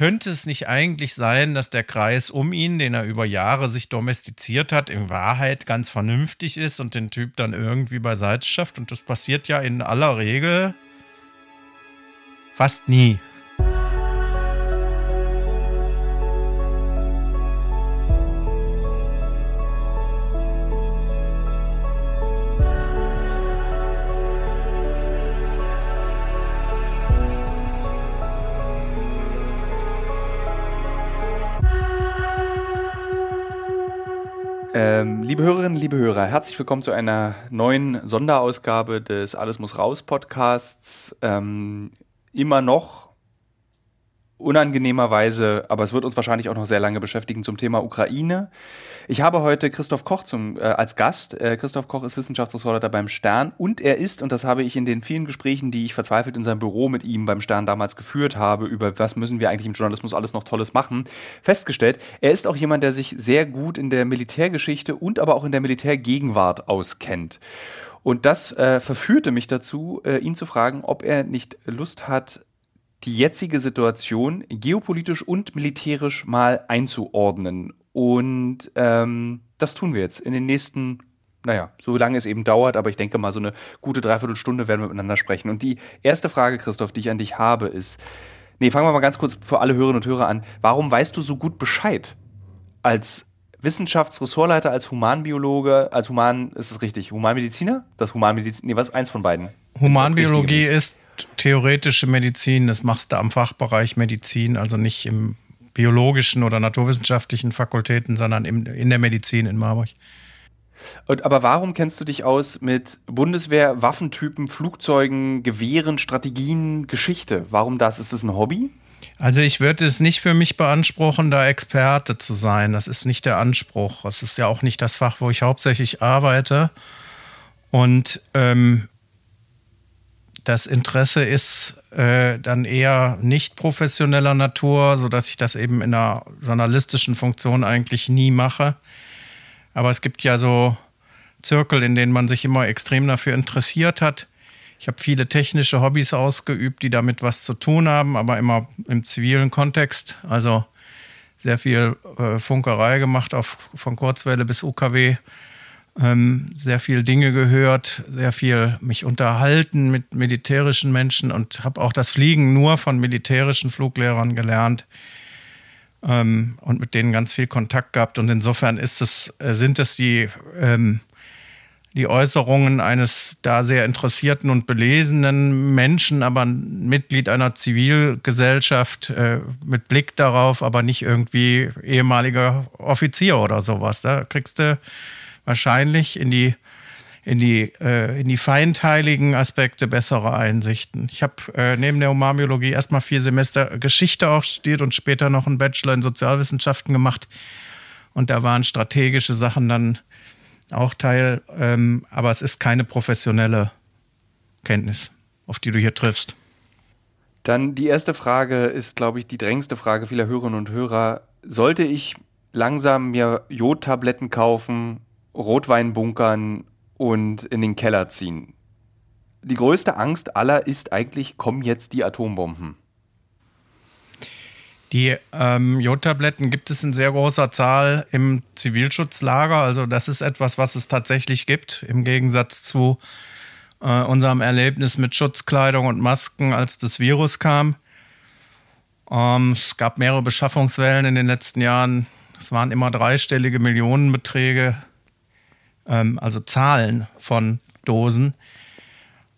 könnte es nicht eigentlich sein, dass der Kreis um ihn, den er über Jahre sich domestiziert hat, in Wahrheit ganz vernünftig ist und den Typ dann irgendwie beiseite schafft? Und das passiert ja in aller Regel fast nie. Liebe Hörerinnen, liebe Hörer, herzlich willkommen zu einer neuen Sonderausgabe des Alles muss raus Podcasts. Ähm, immer noch unangenehmerweise, aber es wird uns wahrscheinlich auch noch sehr lange beschäftigen zum Thema Ukraine. Ich habe heute Christoph Koch zum, äh, als Gast. Äh, Christoph Koch ist Wissenschaftsressorter beim Stern und er ist, und das habe ich in den vielen Gesprächen, die ich verzweifelt in seinem Büro mit ihm beim Stern damals geführt habe, über was müssen wir eigentlich im Journalismus alles noch Tolles machen, festgestellt, er ist auch jemand, der sich sehr gut in der Militärgeschichte und aber auch in der Militärgegenwart auskennt. Und das äh, verführte mich dazu, äh, ihn zu fragen, ob er nicht Lust hat, die jetzige Situation geopolitisch und militärisch mal einzuordnen. Und ähm, das tun wir jetzt in den nächsten, naja, so lange es eben dauert, aber ich denke mal, so eine gute Dreiviertelstunde werden wir miteinander sprechen. Und die erste Frage, Christoph, die ich an dich habe, ist, nee, fangen wir mal ganz kurz für alle Hörerinnen und Hörer an. Warum weißt du so gut Bescheid als Wissenschaftsressortleiter, als Humanbiologe, als Human, ist es richtig, Humanmediziner? Das Humanmedizin, nee, was? Eins von beiden. Humanbiologie ist theoretische Medizin, das machst du am Fachbereich Medizin, also nicht im biologischen oder naturwissenschaftlichen Fakultäten, sondern im, in der Medizin in Marburg. Und, aber warum kennst du dich aus mit Bundeswehr, Waffentypen, Flugzeugen, Gewehren, Strategien, Geschichte? Warum das? Ist das ein Hobby? Also ich würde es nicht für mich beanspruchen, da Experte zu sein. Das ist nicht der Anspruch. Das ist ja auch nicht das Fach, wo ich hauptsächlich arbeite. Und ähm, das Interesse ist äh, dann eher nicht professioneller Natur, sodass ich das eben in einer journalistischen Funktion eigentlich nie mache. Aber es gibt ja so Zirkel, in denen man sich immer extrem dafür interessiert hat. Ich habe viele technische Hobbys ausgeübt, die damit was zu tun haben, aber immer im zivilen Kontext. Also sehr viel äh, Funkerei gemacht, auf, von Kurzwelle bis UKW ähm, sehr viel Dinge gehört, sehr viel mich unterhalten mit militärischen Menschen und habe auch das Fliegen nur von militärischen Fluglehrern gelernt ähm, und mit denen ganz viel Kontakt gehabt. Und insofern ist es, äh, sind es die, ähm, die Äußerungen eines da sehr interessierten und belesenen Menschen, aber ein Mitglied einer Zivilgesellschaft äh, mit Blick darauf, aber nicht irgendwie ehemaliger Offizier oder sowas. Da kriegst du wahrscheinlich in die in die, äh, in die feinteiligen Aspekte bessere Einsichten. Ich habe äh, neben der Humanbiologie erstmal vier Semester Geschichte auch studiert und später noch einen Bachelor in Sozialwissenschaften gemacht. Und da waren strategische Sachen dann auch Teil, ähm, aber es ist keine professionelle Kenntnis, auf die du hier triffst. Dann die erste Frage ist, glaube ich, die drängendste Frage vieler Hörerinnen und Hörer. Sollte ich langsam mir Jodtabletten kaufen Rotwein bunkern und in den Keller ziehen. Die größte Angst aller ist eigentlich, kommen jetzt die Atombomben. Die ähm, Jodtabletten gibt es in sehr großer Zahl im Zivilschutzlager. Also das ist etwas, was es tatsächlich gibt, im Gegensatz zu äh, unserem Erlebnis mit Schutzkleidung und Masken, als das Virus kam. Ähm, es gab mehrere Beschaffungswellen in den letzten Jahren. Es waren immer dreistellige Millionenbeträge ähm, also Zahlen von Dosen.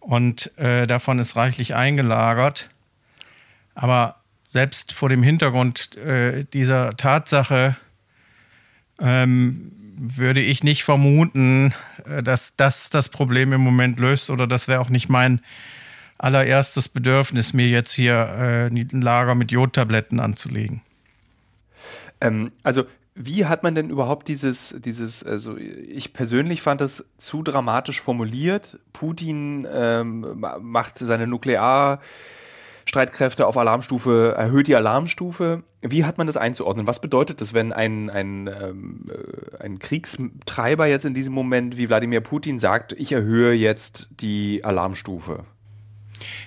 Und äh, davon ist reichlich eingelagert. Aber selbst vor dem Hintergrund äh, dieser Tatsache ähm, würde ich nicht vermuten, äh, dass das das Problem im Moment löst oder das wäre auch nicht mein allererstes Bedürfnis, mir jetzt hier äh, ein Lager mit Jodtabletten anzulegen. Ähm, also wie hat man denn überhaupt dieses, dieses, also ich persönlich fand das zu dramatisch formuliert. Putin ähm, macht seine Nuklearstreitkräfte auf Alarmstufe, erhöht die Alarmstufe. Wie hat man das einzuordnen? Was bedeutet das, wenn ein, ein, ähm, äh, ein Kriegstreiber jetzt in diesem Moment wie Wladimir Putin sagt, ich erhöhe jetzt die Alarmstufe?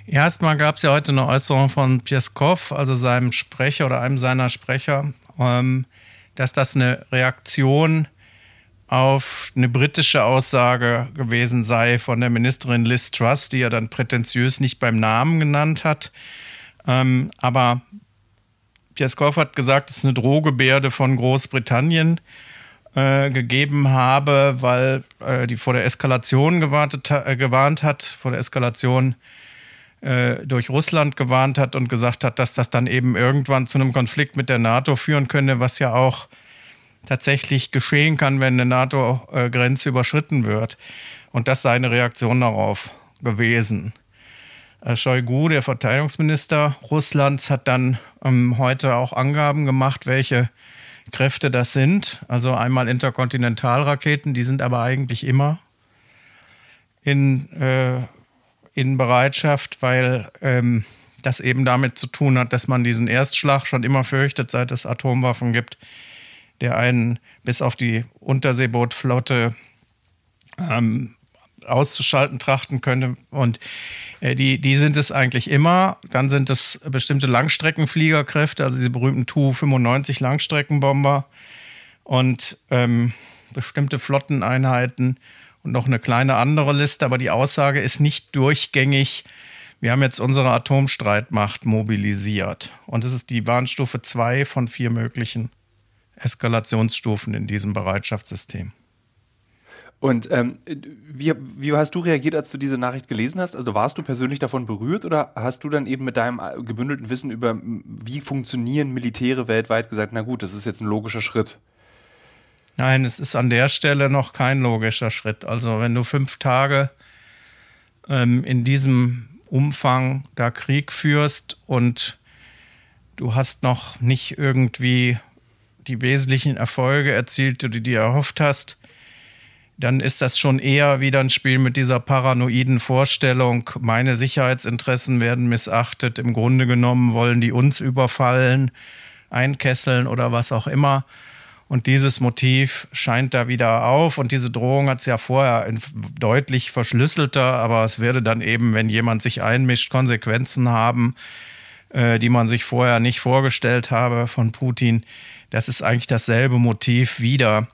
Erstmal gab es ja heute eine Äußerung von Pieskow, also seinem Sprecher oder einem seiner Sprecher, ähm, dass das eine Reaktion auf eine britische Aussage gewesen sei von der Ministerin Liz Truss, die er dann prätentiös nicht beim Namen genannt hat. Ähm, aber Pieskow hat gesagt, es eine Drohgebärde von Großbritannien äh, gegeben habe, weil äh, die vor der Eskalation gewartet, äh, gewarnt hat, vor der Eskalation äh, durch Russland gewarnt hat und gesagt hat, dass das dann eben irgendwann zu einem Konflikt mit der NATO führen könne, was ja auch tatsächlich geschehen kann, wenn eine NATO-Grenze überschritten wird. Und das sei eine Reaktion darauf gewesen. Äh, Shoigu, der Verteidigungsminister Russlands, hat dann ähm, heute auch Angaben gemacht, welche Kräfte das sind. Also einmal Interkontinentalraketen, die sind aber eigentlich immer in äh, in Bereitschaft, weil ähm, das eben damit zu tun hat, dass man diesen Erstschlag schon immer fürchtet, seit es Atomwaffen gibt, der einen bis auf die Unterseebootflotte ähm, auszuschalten trachten könnte. Und äh, die, die sind es eigentlich immer. Dann sind es bestimmte Langstreckenfliegerkräfte, also diese berühmten Tu-95 Langstreckenbomber und ähm, bestimmte Flotteneinheiten und noch eine kleine andere Liste, aber die Aussage ist nicht durchgängig. Wir haben jetzt unsere Atomstreitmacht mobilisiert. Und es ist die Warnstufe 2 von vier möglichen Eskalationsstufen in diesem Bereitschaftssystem. Und ähm, wie, wie hast du reagiert, als du diese Nachricht gelesen hast? Also warst du persönlich davon berührt oder hast du dann eben mit deinem gebündelten Wissen über, wie funktionieren Militäre weltweit gesagt, na gut, das ist jetzt ein logischer Schritt? Nein, es ist an der Stelle noch kein logischer Schritt. Also wenn du fünf Tage ähm, in diesem Umfang da Krieg führst und du hast noch nicht irgendwie die wesentlichen Erfolge erzielt, die du dir erhofft hast, dann ist das schon eher wieder ein Spiel mit dieser paranoiden Vorstellung, meine Sicherheitsinteressen werden missachtet, im Grunde genommen wollen die uns überfallen, einkesseln oder was auch immer. Und dieses Motiv scheint da wieder auf. Und diese Drohung hat es ja vorher deutlich verschlüsselter, aber es werde dann eben, wenn jemand sich einmischt, Konsequenzen haben, äh, die man sich vorher nicht vorgestellt habe von Putin. Das ist eigentlich dasselbe Motiv wieder.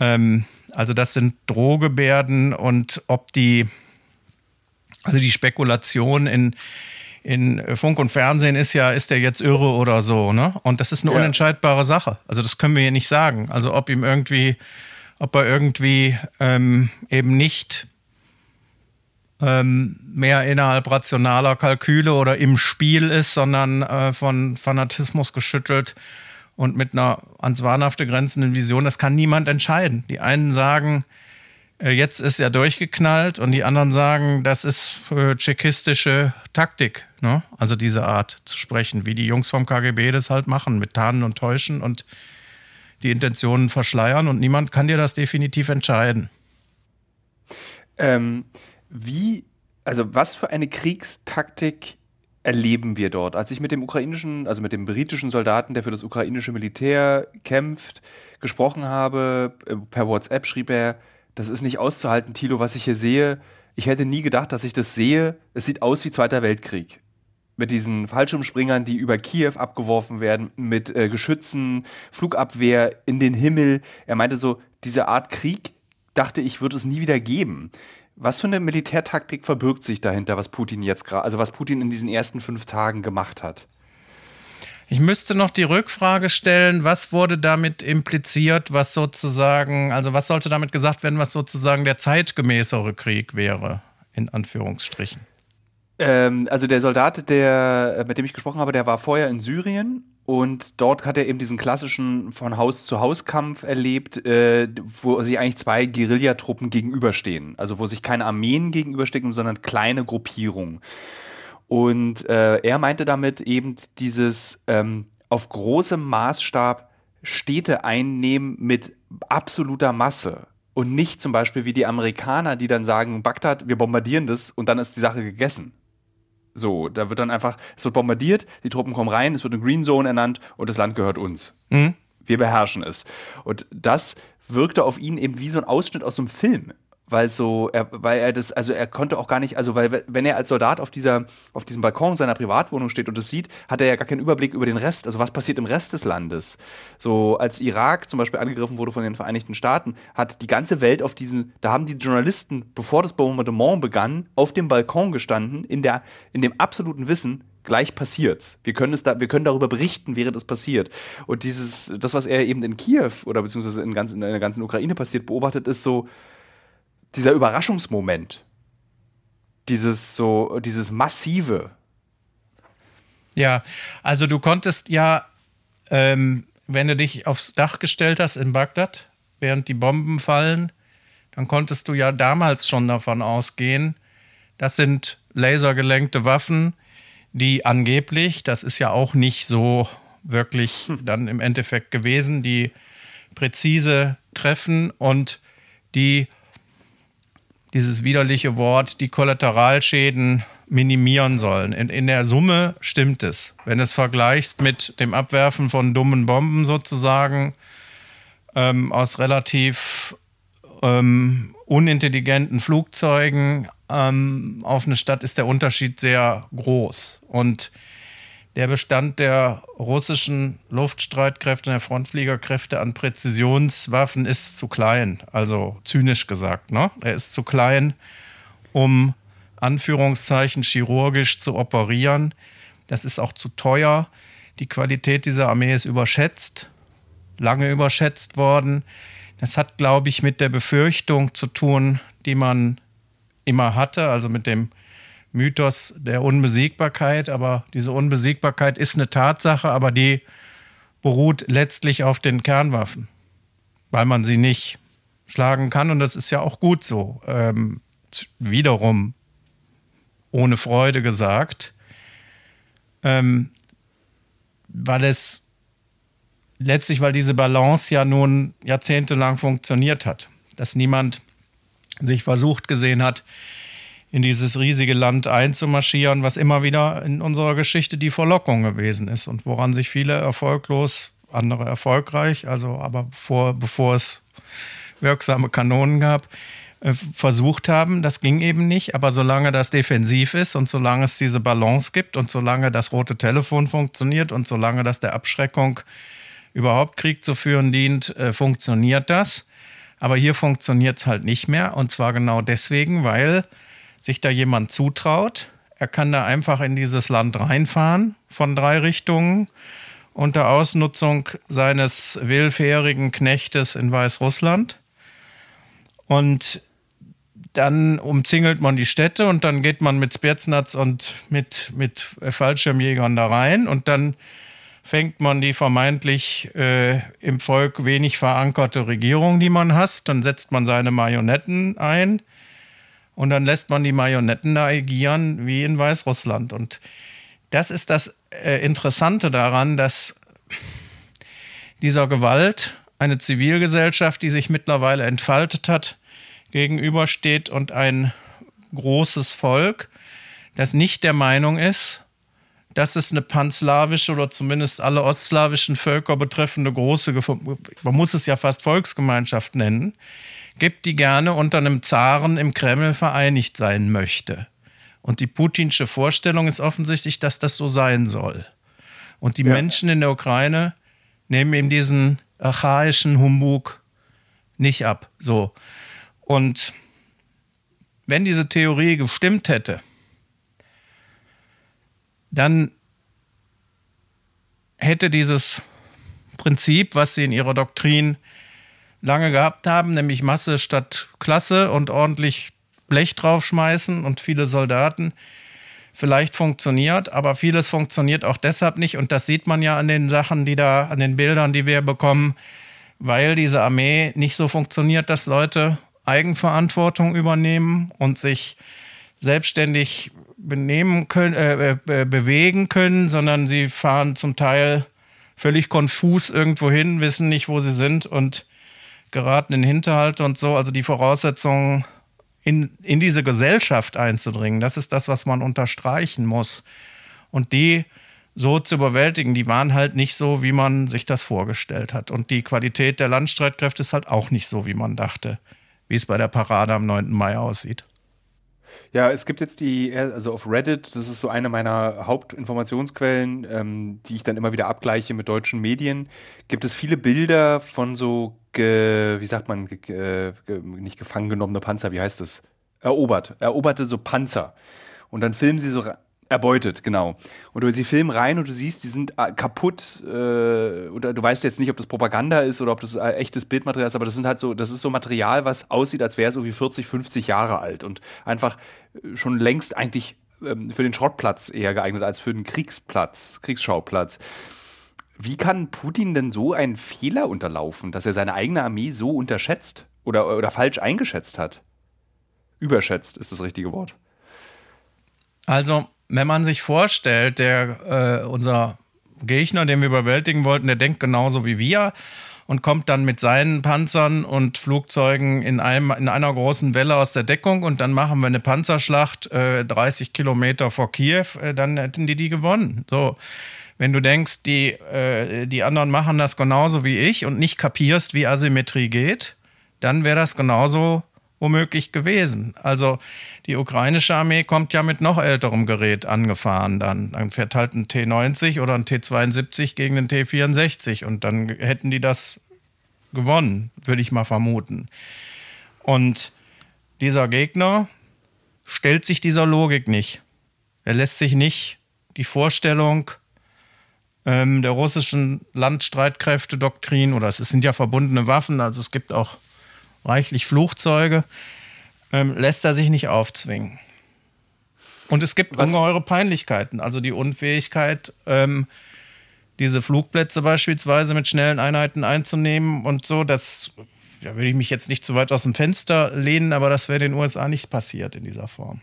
Ähm, also das sind Drohgebärden und ob die, also die Spekulation in in Funk und Fernsehen ist ja, ist der jetzt irre oder so, ne? Und das ist eine ja. unentscheidbare Sache. Also das können wir hier nicht sagen. Also ob ihm irgendwie, ob er irgendwie ähm, eben nicht ähm, mehr innerhalb rationaler Kalküle oder im Spiel ist, sondern äh, von Fanatismus geschüttelt und mit einer ans Wahnhafte grenzenden Vision, das kann niemand entscheiden. Die einen sagen, äh, jetzt ist er durchgeknallt und die anderen sagen, das ist äh, tschechistische Taktik. Ne? Also diese Art zu sprechen, wie die Jungs vom KGB das halt machen, mit Tarnen und Täuschen und die Intentionen verschleiern und niemand kann dir das definitiv entscheiden. Ähm, wie, also was für eine Kriegstaktik erleben wir dort? Als ich mit dem ukrainischen, also mit dem britischen Soldaten, der für das ukrainische Militär kämpft, gesprochen habe, äh, per WhatsApp schrieb er, das ist nicht auszuhalten, Tilo, was ich hier sehe. Ich hätte nie gedacht, dass ich das sehe. Es sieht aus wie Zweiter Weltkrieg mit diesen Fallschirmspringern, die über Kiew abgeworfen werden, mit äh, Geschützen, Flugabwehr in den Himmel. Er meinte so, diese Art Krieg, dachte ich, wird es nie wieder geben. Was für eine Militärtaktik verbirgt sich dahinter, was Putin jetzt gerade, also was Putin in diesen ersten fünf Tagen gemacht hat? Ich müsste noch die Rückfrage stellen, was wurde damit impliziert, was sozusagen, also was sollte damit gesagt werden, was sozusagen der zeitgemäßere Krieg wäre, in Anführungsstrichen? Ähm, also der Soldat, der, äh, mit dem ich gesprochen habe, der war vorher in Syrien und dort hat er eben diesen klassischen von Haus zu Haus Kampf erlebt, äh, wo sich eigentlich zwei Guerillatruppen gegenüberstehen. Also wo sich keine Armeen gegenüberstehen, sondern kleine Gruppierungen. Und äh, er meinte damit eben dieses ähm, auf großem Maßstab Städte einnehmen mit absoluter Masse und nicht zum Beispiel wie die Amerikaner, die dann sagen, Bagdad, wir bombardieren das und dann ist die Sache gegessen. So, da wird dann einfach, es wird bombardiert, die Truppen kommen rein, es wird eine Green Zone ernannt und das Land gehört uns. Mhm. Wir beherrschen es. Und das wirkte auf ihn eben wie so ein Ausschnitt aus einem Film. Weil so, er, weil er das, also er konnte auch gar nicht, also weil wenn er als Soldat auf dieser, auf diesem Balkon seiner Privatwohnung steht und es sieht, hat er ja gar keinen Überblick über den Rest, also was passiert im Rest des Landes. So als Irak zum Beispiel angegriffen wurde von den Vereinigten Staaten, hat die ganze Welt auf diesen, da haben die Journalisten, bevor das Bombardement begann, auf dem Balkon gestanden, in der, in dem absoluten Wissen, gleich passiert's. Wir können es da, wir können darüber berichten, während es passiert. Und dieses, das, was er eben in Kiew oder beziehungsweise in, ganz, in der ganzen Ukraine passiert, beobachtet, ist so dieser Überraschungsmoment. Dieses so, dieses massive. Ja, also du konntest ja, ähm, wenn du dich aufs Dach gestellt hast in Bagdad, während die Bomben fallen, dann konntest du ja damals schon davon ausgehen, das sind lasergelenkte Waffen, die angeblich, das ist ja auch nicht so wirklich dann im Endeffekt gewesen, die präzise treffen und die dieses widerliche Wort, die Kollateralschäden minimieren sollen. In, in der Summe stimmt es. Wenn du es vergleichst mit dem Abwerfen von dummen Bomben sozusagen ähm, aus relativ ähm, unintelligenten Flugzeugen ähm, auf eine Stadt ist der Unterschied sehr groß. Und der Bestand der russischen Luftstreitkräfte, der Frontfliegerkräfte an Präzisionswaffen ist zu klein. Also zynisch gesagt, ne? Er ist zu klein, um Anführungszeichen chirurgisch zu operieren. Das ist auch zu teuer. Die Qualität dieser Armee ist überschätzt, lange überschätzt worden. Das hat, glaube ich, mit der Befürchtung zu tun, die man immer hatte, also mit dem Mythos der Unbesiegbarkeit. Aber diese Unbesiegbarkeit ist eine Tatsache, aber die beruht letztlich auf den Kernwaffen, weil man sie nicht schlagen kann. Und das ist ja auch gut so. Ähm, wiederum ohne Freude gesagt, ähm, weil es letztlich, weil diese Balance ja nun jahrzehntelang funktioniert hat, dass niemand sich versucht gesehen hat, in dieses riesige Land einzumarschieren, was immer wieder in unserer Geschichte die Verlockung gewesen ist und woran sich viele erfolglos, andere erfolgreich, also aber bevor, bevor es wirksame Kanonen gab, äh, versucht haben. Das ging eben nicht, aber solange das defensiv ist und solange es diese Balance gibt und solange das rote Telefon funktioniert und solange das der Abschreckung überhaupt Krieg zu führen dient, äh, funktioniert das. Aber hier funktioniert es halt nicht mehr und zwar genau deswegen, weil sich da jemand zutraut. Er kann da einfach in dieses Land reinfahren von drei Richtungen unter Ausnutzung seines willfährigen Knechtes in Weißrussland. Und dann umzingelt man die Städte und dann geht man mit Spetsnaz und mit, mit Fallschirmjägern da rein und dann fängt man die vermeintlich äh, im Volk wenig verankerte Regierung, die man hasst, dann setzt man seine Marionetten ein und dann lässt man die Marionetten da agieren wie in Weißrussland. Und das ist das äh, Interessante daran, dass dieser Gewalt eine Zivilgesellschaft, die sich mittlerweile entfaltet hat, gegenübersteht und ein großes Volk, das nicht der Meinung ist, dass es eine panslawische oder zumindest alle ostslawischen Völker betreffende große, man muss es ja fast Volksgemeinschaft nennen, gibt, die gerne unter einem Zaren im Kreml vereinigt sein möchte. Und die putinsche Vorstellung ist offensichtlich, dass das so sein soll. Und die ja. Menschen in der Ukraine nehmen ihm diesen archaischen Humbug nicht ab. So. Und wenn diese Theorie gestimmt hätte, dann hätte dieses Prinzip, was sie in ihrer Doktrin lange gehabt haben, nämlich Masse statt Klasse und ordentlich Blech draufschmeißen und viele Soldaten. Vielleicht funktioniert, aber vieles funktioniert auch deshalb nicht. Und das sieht man ja an den Sachen, die da, an den Bildern, die wir bekommen, weil diese Armee nicht so funktioniert, dass Leute Eigenverantwortung übernehmen und sich selbstständig benehmen können, äh, äh, bewegen können, sondern sie fahren zum Teil völlig konfus irgendwo hin, wissen nicht, wo sie sind und geraten in Hinterhalt und so. Also die Voraussetzungen, in, in diese Gesellschaft einzudringen, das ist das, was man unterstreichen muss. Und die so zu überwältigen, die waren halt nicht so, wie man sich das vorgestellt hat. Und die Qualität der Landstreitkräfte ist halt auch nicht so, wie man dachte. wie es bei der Parade am 9. Mai aussieht. Ja, es gibt jetzt die, also auf Reddit, das ist so eine meiner Hauptinformationsquellen, ähm, die ich dann immer wieder abgleiche mit deutschen Medien, gibt es viele Bilder von so, ge, wie sagt man, ge, ge, nicht gefangen genommene Panzer, wie heißt das? Erobert, eroberte so Panzer. Und dann filmen sie so Erbeutet, genau. Und sie filmen rein und du siehst, die sind äh, kaputt. Äh, oder du weißt jetzt nicht, ob das Propaganda ist oder ob das äh, echtes Bildmaterial ist, aber das sind halt so, das ist so Material, was aussieht, als wäre es so wie 40, 50 Jahre alt und einfach äh, schon längst eigentlich ähm, für den Schrottplatz eher geeignet als für den Kriegsplatz, Kriegsschauplatz. Wie kann Putin denn so einen Fehler unterlaufen, dass er seine eigene Armee so unterschätzt oder, oder falsch eingeschätzt hat? Überschätzt ist das richtige Wort. Also, wenn man sich vorstellt, der, äh, unser Gegner, den wir überwältigen wollten, der denkt genauso wie wir und kommt dann mit seinen Panzern und Flugzeugen in, einem, in einer großen Welle aus der Deckung und dann machen wir eine Panzerschlacht äh, 30 Kilometer vor Kiew, äh, dann hätten die die gewonnen. So. Wenn du denkst, die, äh, die anderen machen das genauso wie ich und nicht kapierst, wie Asymmetrie geht, dann wäre das genauso womöglich gewesen. Also die ukrainische Armee kommt ja mit noch älterem Gerät angefahren dann. Dann fährt halt ein T90 oder ein T72 gegen den T64 und dann hätten die das gewonnen, würde ich mal vermuten. Und dieser Gegner stellt sich dieser Logik nicht. Er lässt sich nicht die Vorstellung ähm, der russischen Landstreitkräfte-Doktrin, oder es sind ja verbundene Waffen, also es gibt auch reichlich Flugzeuge, ähm, lässt er sich nicht aufzwingen. Und es gibt Was? ungeheure Peinlichkeiten, also die Unfähigkeit, ähm, diese Flugplätze beispielsweise mit schnellen Einheiten einzunehmen und so, das da würde ich mich jetzt nicht zu weit aus dem Fenster lehnen, aber das wäre den USA nicht passiert in dieser Form.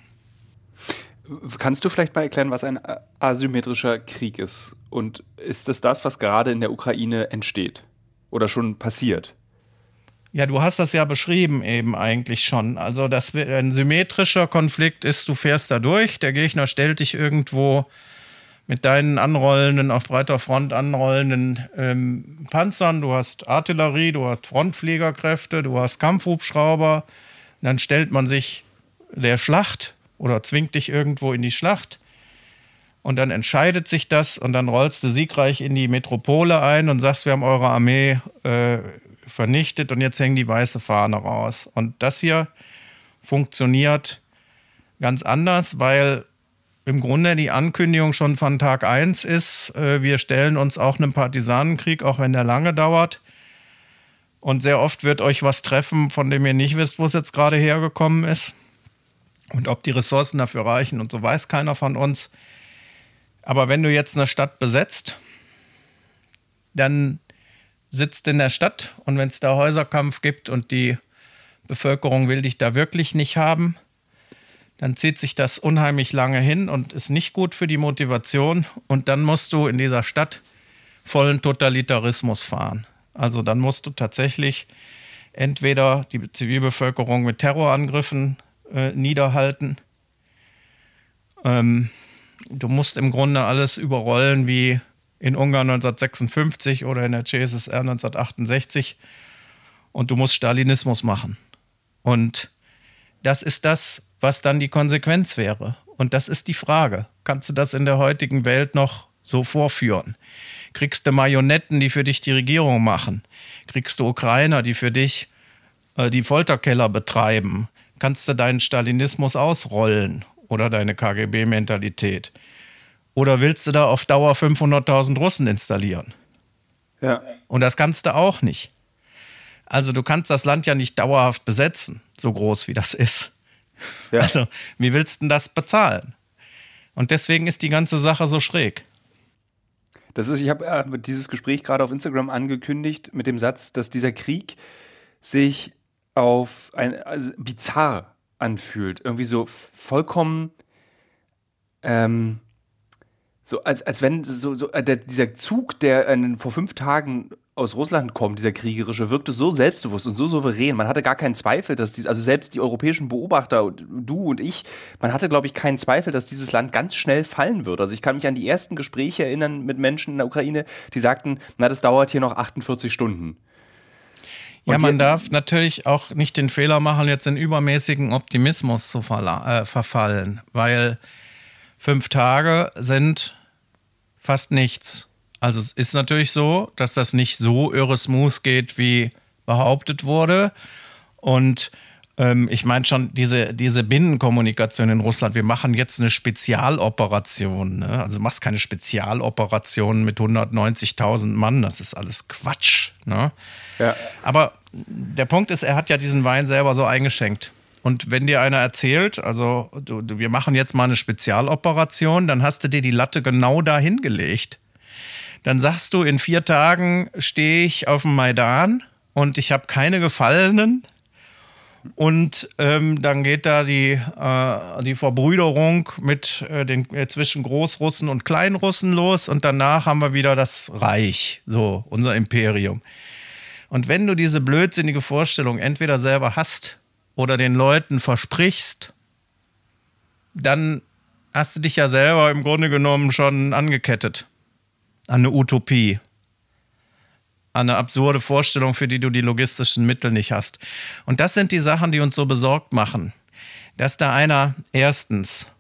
Kannst du vielleicht mal erklären, was ein asymmetrischer Krieg ist? Und ist es das, was gerade in der Ukraine entsteht oder schon passiert? Ja, du hast das ja beschrieben eben eigentlich schon. Also, dass ein symmetrischer Konflikt ist, du fährst da durch, der Gegner stellt dich irgendwo mit deinen anrollenden, auf breiter Front anrollenden ähm, Panzern, du hast Artillerie, du hast Frontfliegerkräfte, du hast Kampfhubschrauber. Dann stellt man sich der Schlacht oder zwingt dich irgendwo in die Schlacht. Und dann entscheidet sich das und dann rollst du siegreich in die Metropole ein und sagst, wir haben eure Armee äh, vernichtet und jetzt hängen die weiße Fahne raus. Und das hier funktioniert ganz anders, weil im Grunde die Ankündigung schon von Tag 1 ist, äh, wir stellen uns auch einem Partisanenkrieg, auch wenn der lange dauert. Und sehr oft wird euch was treffen, von dem ihr nicht wisst, wo es jetzt gerade hergekommen ist. Und ob die Ressourcen dafür reichen und so weiß keiner von uns. Aber wenn du jetzt eine Stadt besetzt, dann sitzt in der Stadt und wenn es da Häuserkampf gibt und die Bevölkerung will dich da wirklich nicht haben, dann zieht sich das unheimlich lange hin und ist nicht gut für die Motivation. Und dann musst du in dieser Stadt vollen Totalitarismus fahren. Also dann musst du tatsächlich entweder die Zivilbevölkerung mit Terrorangriffen äh, niederhalten. Ähm, du musst im Grunde alles überrollen wie in Ungarn 1956 oder in der CSSR 1968 und du musst Stalinismus machen. Und das ist das, was dann die Konsequenz wäre. Und das ist die Frage. Kannst du das in der heutigen Welt noch so vorführen? Kriegst du Marionetten, die für dich die Regierung machen? Kriegst du Ukrainer, die für dich äh, die Folterkeller betreiben? Kannst du deinen Stalinismus ausrollen oder deine KGB-Mentalität? Oder willst du da auf Dauer 500.000 Russen installieren? Ja. Und das kannst du auch nicht. Also du kannst das Land ja nicht dauerhaft besetzen, so groß wie das ist. Ja. Also wie willst du denn das bezahlen? Und deswegen ist die ganze Sache so schräg. Das ist, ich habe äh, dieses Gespräch gerade auf Instagram angekündigt mit dem Satz, dass dieser Krieg sich auf ein also bizarr anfühlt, irgendwie so vollkommen ähm, so, als, als wenn so, so äh, der, dieser Zug, der äh, vor fünf Tagen aus Russland kommt, dieser kriegerische, wirkte so selbstbewusst und so souverän. Man hatte gar keinen Zweifel, dass dies, also selbst die europäischen Beobachter, du und ich, man hatte, glaube ich, keinen Zweifel, dass dieses Land ganz schnell fallen würde. Also ich kann mich an die ersten Gespräche erinnern mit Menschen in der Ukraine, die sagten, na, das dauert hier noch 48 Stunden. Ja, man darf natürlich auch nicht den Fehler machen, jetzt in übermäßigen Optimismus zu äh, verfallen, weil fünf Tage sind fast nichts. Also es ist natürlich so, dass das nicht so irre smooth geht, wie behauptet wurde. Und ähm, ich meine schon, diese, diese Binnenkommunikation in Russland, wir machen jetzt eine Spezialoperation. Ne? Also du machst keine Spezialoperation mit 190.000 Mann, das ist alles Quatsch. Ne? Ja. Aber der Punkt ist, er hat ja diesen Wein selber so eingeschenkt. Und wenn dir einer erzählt, also du, du, wir machen jetzt mal eine Spezialoperation, dann hast du dir die Latte genau dahin gelegt. Dann sagst du, in vier Tagen stehe ich auf dem Maidan und ich habe keine Gefallenen. Und ähm, dann geht da die, äh, die Verbrüderung mit äh, den, äh, zwischen Großrussen und Kleinrussen los und danach haben wir wieder das Reich, so unser Imperium. Und wenn du diese blödsinnige Vorstellung entweder selber hast oder den Leuten versprichst, dann hast du dich ja selber im Grunde genommen schon angekettet an eine Utopie, an eine absurde Vorstellung, für die du die logistischen Mittel nicht hast. Und das sind die Sachen, die uns so besorgt machen, dass da einer erstens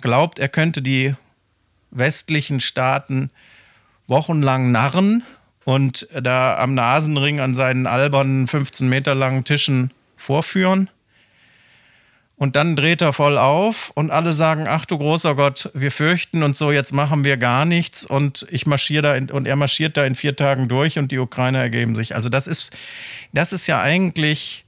glaubt, er könnte die westlichen Staaten wochenlang narren und da am Nasenring an seinen albernen 15 Meter langen Tischen vorführen. Und dann dreht er voll auf und alle sagen, ach du großer Gott, wir fürchten und so, jetzt machen wir gar nichts und ich marschiere da in, und er marschiert da in vier Tagen durch und die Ukrainer ergeben sich. Also das ist, das ist ja eigentlich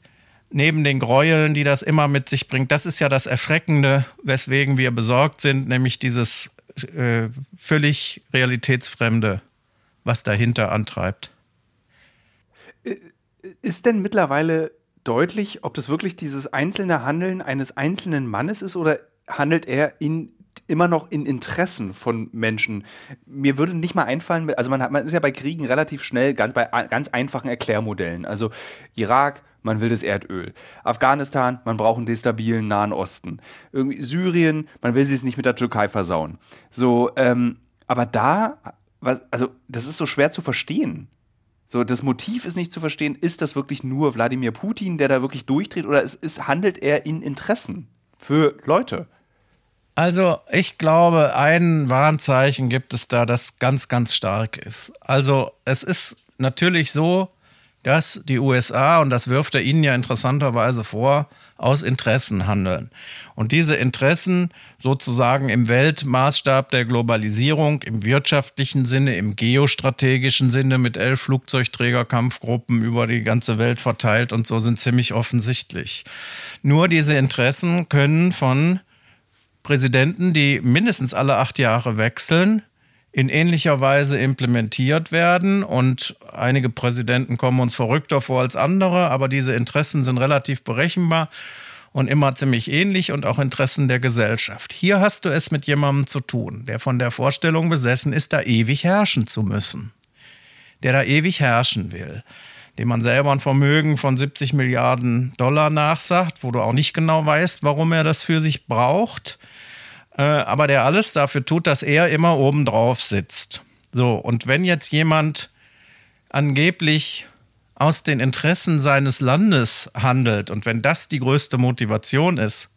neben den Gräueln, die das immer mit sich bringt, das ist ja das Erschreckende, weswegen wir besorgt sind, nämlich dieses äh, völlig realitätsfremde, was dahinter antreibt. Ist denn mittlerweile deutlich, ob das wirklich dieses einzelne Handeln eines einzelnen Mannes ist oder handelt er in immer noch in Interessen von Menschen. Mir würde nicht mal einfallen, also man, hat, man ist ja bei Kriegen relativ schnell ganz, bei ganz einfachen Erklärmodellen. Also Irak, man will das Erdöl. Afghanistan, man braucht einen destabilen Nahen Osten. Irgendwie Syrien, man will sich nicht mit der Türkei versauen. So, ähm, aber da, was, also das ist so schwer zu verstehen. So, das Motiv ist nicht zu verstehen, ist das wirklich nur Wladimir Putin, der da wirklich durchdreht, oder ist, ist, handelt er in Interessen für Leute? Also, ich glaube, ein Warnzeichen gibt es da, das ganz, ganz stark ist. Also, es ist natürlich so, dass die USA, und das wirft er ihnen ja interessanterweise vor, aus Interessen handeln. Und diese Interessen sozusagen im Weltmaßstab der Globalisierung, im wirtschaftlichen Sinne, im geostrategischen Sinne mit elf Flugzeugträgerkampfgruppen über die ganze Welt verteilt und so sind ziemlich offensichtlich. Nur diese Interessen können von Präsidenten, die mindestens alle acht Jahre wechseln, in ähnlicher Weise implementiert werden. Und einige Präsidenten kommen uns verrückter vor als andere, aber diese Interessen sind relativ berechenbar und immer ziemlich ähnlich und auch Interessen der Gesellschaft. Hier hast du es mit jemandem zu tun, der von der Vorstellung besessen ist, da ewig herrschen zu müssen. Der da ewig herrschen will. Dem man selber ein Vermögen von 70 Milliarden Dollar nachsagt, wo du auch nicht genau weißt, warum er das für sich braucht äh, aber der alles dafür tut, dass er immer oben drauf sitzt. So, und wenn jetzt jemand angeblich aus den Interessen seines Landes handelt und wenn das die größte Motivation ist,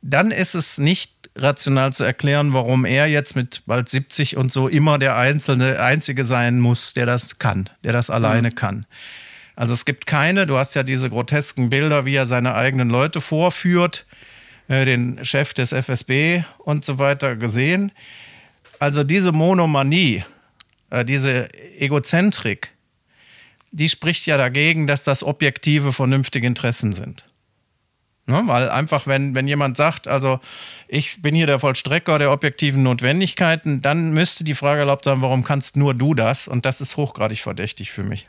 dann ist es nicht rational zu erklären, warum er jetzt mit bald 70 und so immer der Einzelne, Einzige sein muss, der das kann, der das alleine mhm. kann. Also es gibt keine, du hast ja diese grotesken Bilder, wie er seine eigenen Leute vorführt, äh, den Chef des FSB und so weiter gesehen. Also diese Monomanie, äh, diese Egozentrik, die spricht ja dagegen, dass das objektive, vernünftige Interessen sind. Ne? Weil einfach, wenn, wenn jemand sagt, also ich bin hier der Vollstrecker der objektiven Notwendigkeiten, dann müsste die Frage erlaubt sein, warum kannst nur du das? Und das ist hochgradig verdächtig für mich.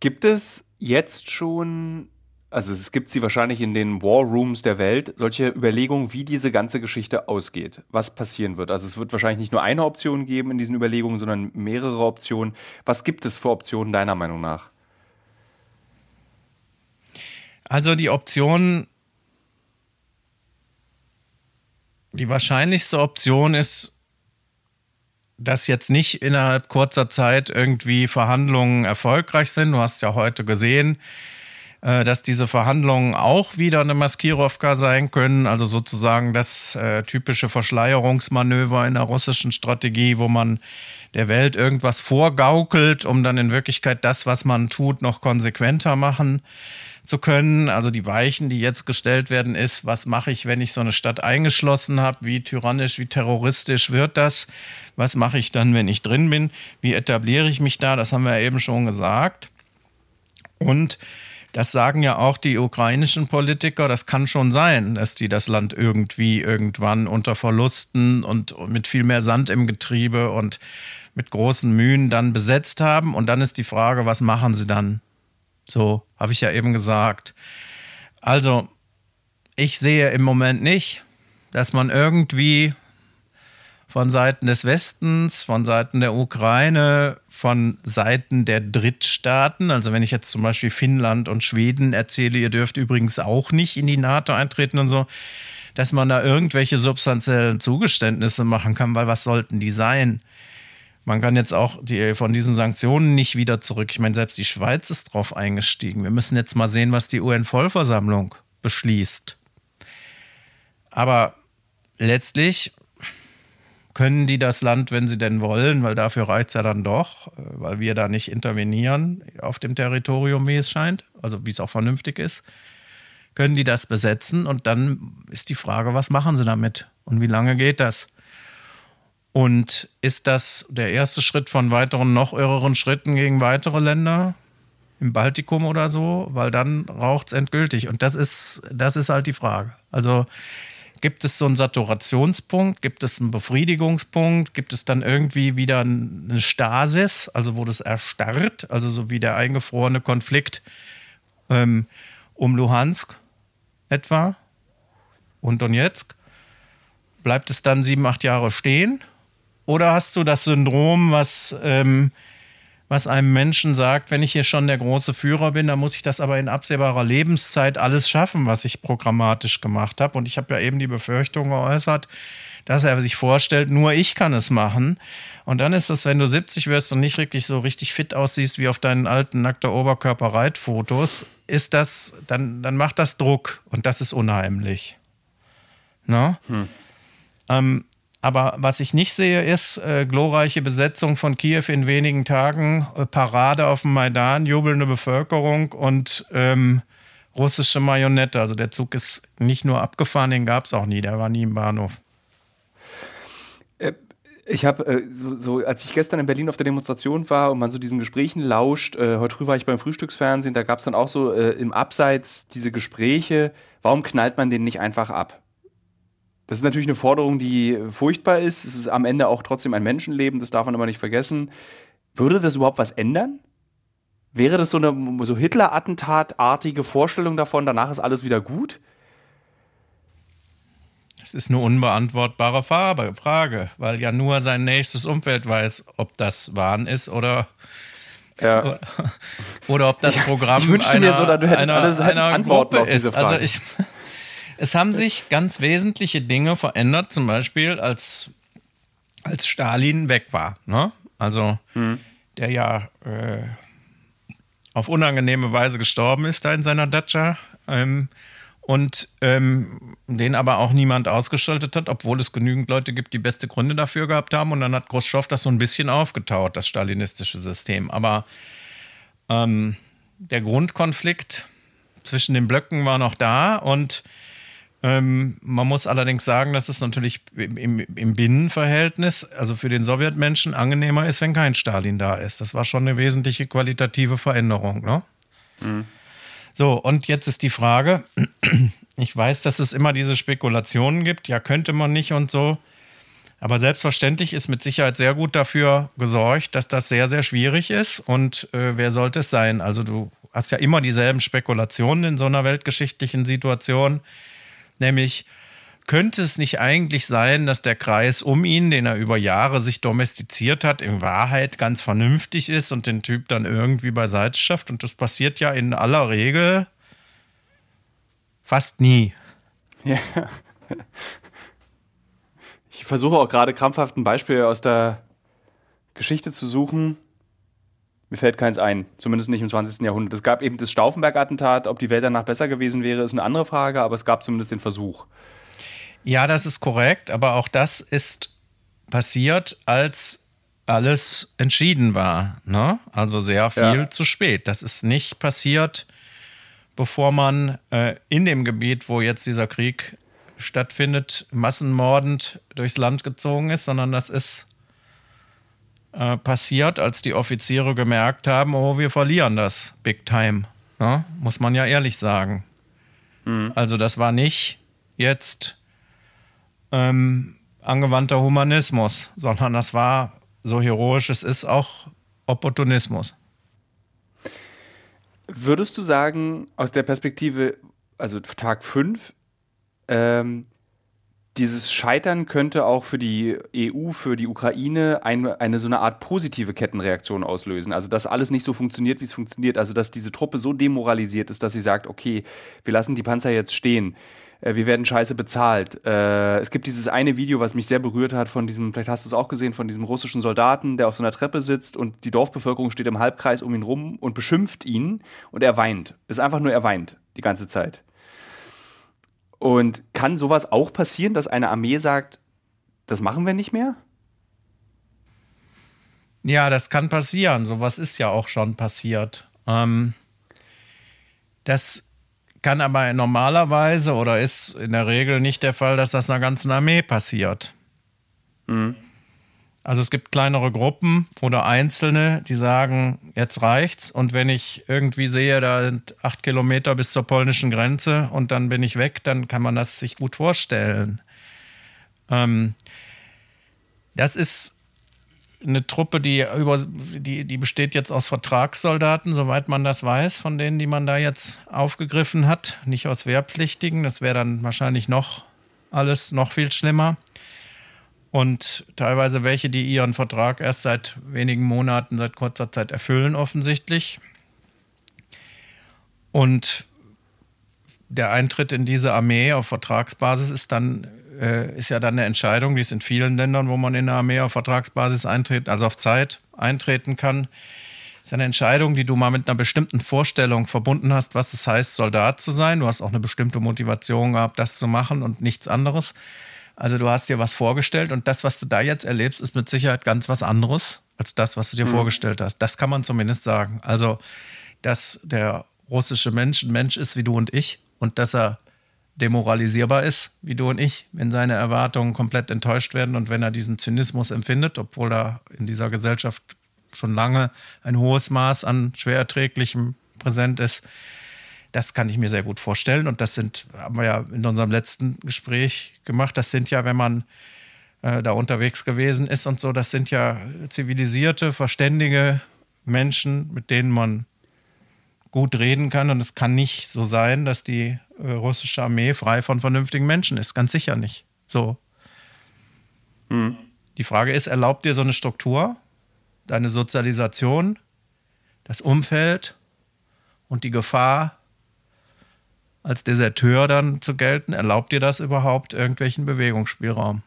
Gibt es jetzt schon also es gibt sie wahrscheinlich in den War Rooms der Welt, solche Überlegungen, wie diese ganze Geschichte ausgeht, was passieren wird. Also es wird wahrscheinlich nicht nur eine Option geben in diesen Überlegungen, sondern mehrere Optionen. Was gibt es für Optionen deiner Meinung nach? Also die Option, die wahrscheinlichste Option ist, dass jetzt nicht innerhalb kurzer Zeit irgendwie Verhandlungen erfolgreich sind. Du hast ja heute gesehen, äh, dass diese Verhandlungen auch wieder eine Maskirovka sein können, also sozusagen das äh, typische Verschleierungsmanöver in der russischen Strategie, wo man der Welt irgendwas vorgaukelt, um dann in Wirklichkeit das, was man tut, noch konsequenter machen zu können. Also die Weichen, die jetzt gestellt werden, ist, was mache ich, wenn ich so eine Stadt eingeschlossen habe? Wie tyrannisch, wie terroristisch wird das? Was mache ich dann, wenn ich drin bin? Wie etabliere ich mich da? Das haben wir eben schon gesagt. Und das sagen ja auch die ukrainischen Politiker. Das kann schon sein, dass die das Land irgendwie irgendwann unter Verlusten und mit viel mehr Sand im Getriebe und mit großen Mühen dann besetzt haben. Und dann ist die Frage, was machen sie dann? So, habe ich ja eben gesagt. Also, ich sehe im Moment nicht, dass man irgendwie von Seiten des Westens, von Seiten der Ukraine, von Seiten der Drittstaaten. Also wenn ich jetzt zum Beispiel Finnland und Schweden erzähle, ihr dürft übrigens auch nicht in die NATO eintreten und so, dass man da irgendwelche substanziellen Zugeständnisse machen kann, weil was sollten die sein? Man kann jetzt auch die, von diesen Sanktionen nicht wieder zurück. Ich meine, selbst die Schweiz ist drauf eingestiegen. Wir müssen jetzt mal sehen, was die UN-Vollversammlung beschließt. Aber letztlich können die das Land, wenn sie denn wollen, weil dafür reicht es ja dann doch, äh, weil wir da nicht intervenieren auf dem Territorium, wie es scheint, also wie es auch vernünftig ist, können die das besetzen und dann ist die Frage, was machen sie damit und wie lange geht das? Und ist das der erste Schritt von weiteren, noch irreren Schritten gegen weitere Länder im Baltikum oder so? Weil dann raucht es endgültig. Und das ist, das ist halt die Frage. Also Gibt es so einen Saturationspunkt? Gibt es einen Befriedigungspunkt? Gibt es dann irgendwie wieder eine Stasis, also wo das erstarrt, also so wie der eingefrorene Konflikt ähm, um Luhansk etwa und Donetsk? Bleibt es dann sieben, acht Jahre stehen? Oder hast du das Syndrom, was ähm, was einem Menschen sagt, wenn ich hier schon der große Führer bin, dann muss ich das aber in absehbarer Lebenszeit alles schaffen, was ich programmatisch gemacht habe. Und ich habe ja eben die Befürchtung geäußert, dass er sich vorstellt, nur ich kann es machen. Und dann ist das, wenn du 70 wirst und nicht wirklich so richtig fit aussiehst wie auf deinen alten nackter Oberkörper-Reitfotos, ist das, dann, dann macht das Druck und das ist unheimlich. Ne? Hm. Ähm, aber was ich nicht sehe, ist äh, glorreiche Besetzung von Kiew in wenigen Tagen, äh, Parade auf dem Maidan, jubelnde Bevölkerung und ähm, russische Marionette. Also der Zug ist nicht nur abgefahren, den gab es auch nie, der war nie im Bahnhof. Äh, ich habe äh, so, so, als ich gestern in Berlin auf der Demonstration war und man so diesen Gesprächen lauscht, äh, heute früh war ich beim Frühstücksfernsehen, da gab es dann auch so äh, im Abseits diese Gespräche, warum knallt man den nicht einfach ab? Das ist natürlich eine Forderung, die furchtbar ist. Es ist am Ende auch trotzdem ein Menschenleben, das darf man immer nicht vergessen. Würde das überhaupt was ändern? Wäre das so eine so Hitler-Attentat-artige Vorstellung davon, danach ist alles wieder gut? Es ist eine unbeantwortbare Frage, weil ja nur sein nächstes Umfeld weiß, ob das Wahn ist oder, ja. oder, oder, ob das Programm ich wünschte einer, mir so, du hättest einer, alles hättest Antworten auf diese Frage. Also ich, es haben sich ganz wesentliche Dinge verändert, zum Beispiel als, als Stalin weg war. Ne? Also hm. der ja äh, auf unangenehme Weise gestorben ist da in seiner Datscha. Ähm, und ähm, den aber auch niemand ausgeschaltet hat, obwohl es genügend Leute gibt, die beste Gründe dafür gehabt haben. Und dann hat Khrushchev das so ein bisschen aufgetaut, das stalinistische System. Aber ähm, der Grundkonflikt zwischen den Blöcken war noch da und ähm, man muss allerdings sagen, dass es natürlich im, im, Binnenverhältnis, also für den Sowjetmenschen, angenehmer ist, wenn kein Stalin da ist. Das war schon eine wesentliche qualitative Veränderung. Ne? Mhm. So, und jetzt ist die Frage, ich weiß, dass es immer diese Spekulationen gibt, ja, könnte man nicht und so. Aber selbstverständlich ist mit Sicherheit sehr gut dafür gesorgt, dass das sehr, sehr schwierig ist. Und äh, wer sollte es sein? Also du hast ja immer dieselben Spekulationen in so einer weltgeschichtlichen Situation. Nämlich, könnte es nicht eigentlich sein, dass der Kreis um ihn, den er über Jahre sich domestiziert hat, in Wahrheit ganz vernünftig ist und den Typ dann irgendwie beiseite schafft? Und das passiert ja in aller Regel fast nie. Ja. Ich versuche auch gerade krampfhaft ein Beispiel aus der Geschichte zu suchen, mir fällt keins ein, zumindest nicht im 20. Jahrhundert. Es gab eben das Stauffenberg-Attentat, ob die Welt danach besser gewesen wäre, ist eine andere Frage, aber es gab zumindest den Versuch. Ja, das ist korrekt, aber auch das ist passiert, als alles entschieden war. Ne? Also sehr viel ja. zu spät. Das ist nicht passiert, bevor man äh, in dem Gebiet, wo jetzt dieser Krieg stattfindet, massenmordend durchs Land gezogen ist, sondern das ist äh, passiert, als die Offiziere gemerkt haben, oh, wir verlieren das Big Time. Ne? Muss man ja ehrlich sagen. Mhm. Also das war nicht jetzt ähm, angewandter Humanismus, sondern das war, so heroisch es ist, auch Opportunismus. Würdest du sagen, aus der Perspektive, also Tag 5, ähm, dieses Scheitern könnte auch für die EU, für die Ukraine eine, eine so eine Art positive Kettenreaktion auslösen. Also, dass alles nicht so funktioniert, wie es funktioniert. Also, dass diese Truppe so demoralisiert ist, dass sie sagt, okay, wir lassen die Panzer jetzt stehen. Äh, wir werden scheiße bezahlt. Äh, es gibt dieses eine Video, was mich sehr berührt hat, von diesem, vielleicht hast du es auch gesehen, von diesem russischen Soldaten, der auf so einer Treppe sitzt und die Dorfbevölkerung steht im Halbkreis um ihn rum und beschimpft ihn und er weint. Ist einfach nur, er weint die ganze Zeit. Und kann sowas auch passieren, dass eine Armee sagt, das machen wir nicht mehr? Ja, das kann passieren. Sowas ist ja auch schon passiert. Ähm, das kann aber normalerweise oder ist in der Regel nicht der Fall, dass das einer ganzen Armee passiert. Mhm. Also es gibt kleinere Gruppen oder Einzelne, die sagen, jetzt reicht's. Und wenn ich irgendwie sehe, da sind acht Kilometer bis zur polnischen Grenze und dann bin ich weg, dann kann man das sich gut vorstellen. Ähm, das ist eine Truppe, die über die, die besteht jetzt aus Vertragssoldaten, soweit man das weiß, von denen, die man da jetzt aufgegriffen hat, nicht aus Wehrpflichtigen. Das wäre dann wahrscheinlich noch alles noch viel schlimmer und teilweise welche, die ihren Vertrag erst seit wenigen Monaten, seit kurzer Zeit erfüllen, offensichtlich. Und der Eintritt in diese Armee auf Vertragsbasis ist dann äh, ist ja dann eine Entscheidung, die es in vielen Ländern, wo man in eine Armee auf Vertragsbasis eintritt, also auf Zeit eintreten kann, ist eine Entscheidung, die du mal mit einer bestimmten Vorstellung verbunden hast, was es heißt, Soldat zu sein. Du hast auch eine bestimmte Motivation gehabt, das zu machen und nichts anderes. Also du hast dir was vorgestellt und das, was du da jetzt erlebst, ist mit Sicherheit ganz was anderes als das, was du dir mhm. vorgestellt hast. Das kann man zumindest sagen. Also, dass der russische Mensch ein Mensch ist wie du und ich und dass er demoralisierbar ist, wie du und ich, wenn seine Erwartungen komplett enttäuscht werden und wenn er diesen Zynismus empfindet, obwohl da in dieser Gesellschaft schon lange ein hohes Maß an schwer erträglichem präsent ist, das kann ich mir sehr gut vorstellen. Und das sind, haben wir ja in unserem letzten Gespräch gemacht, das sind ja, wenn man äh, da unterwegs gewesen ist und so, das sind ja zivilisierte, verständige Menschen, mit denen man gut reden kann. Und es kann nicht so sein, dass die äh, russische Armee frei von vernünftigen Menschen ist. Ganz sicher nicht. So. Hm. Die Frage ist, erlaubt dir so eine Struktur, deine Sozialisation, das Umfeld und die Gefahr, als Deserteur dann zu gelten? Erlaubt dir das überhaupt irgendwelchen Bewegungsspielraum?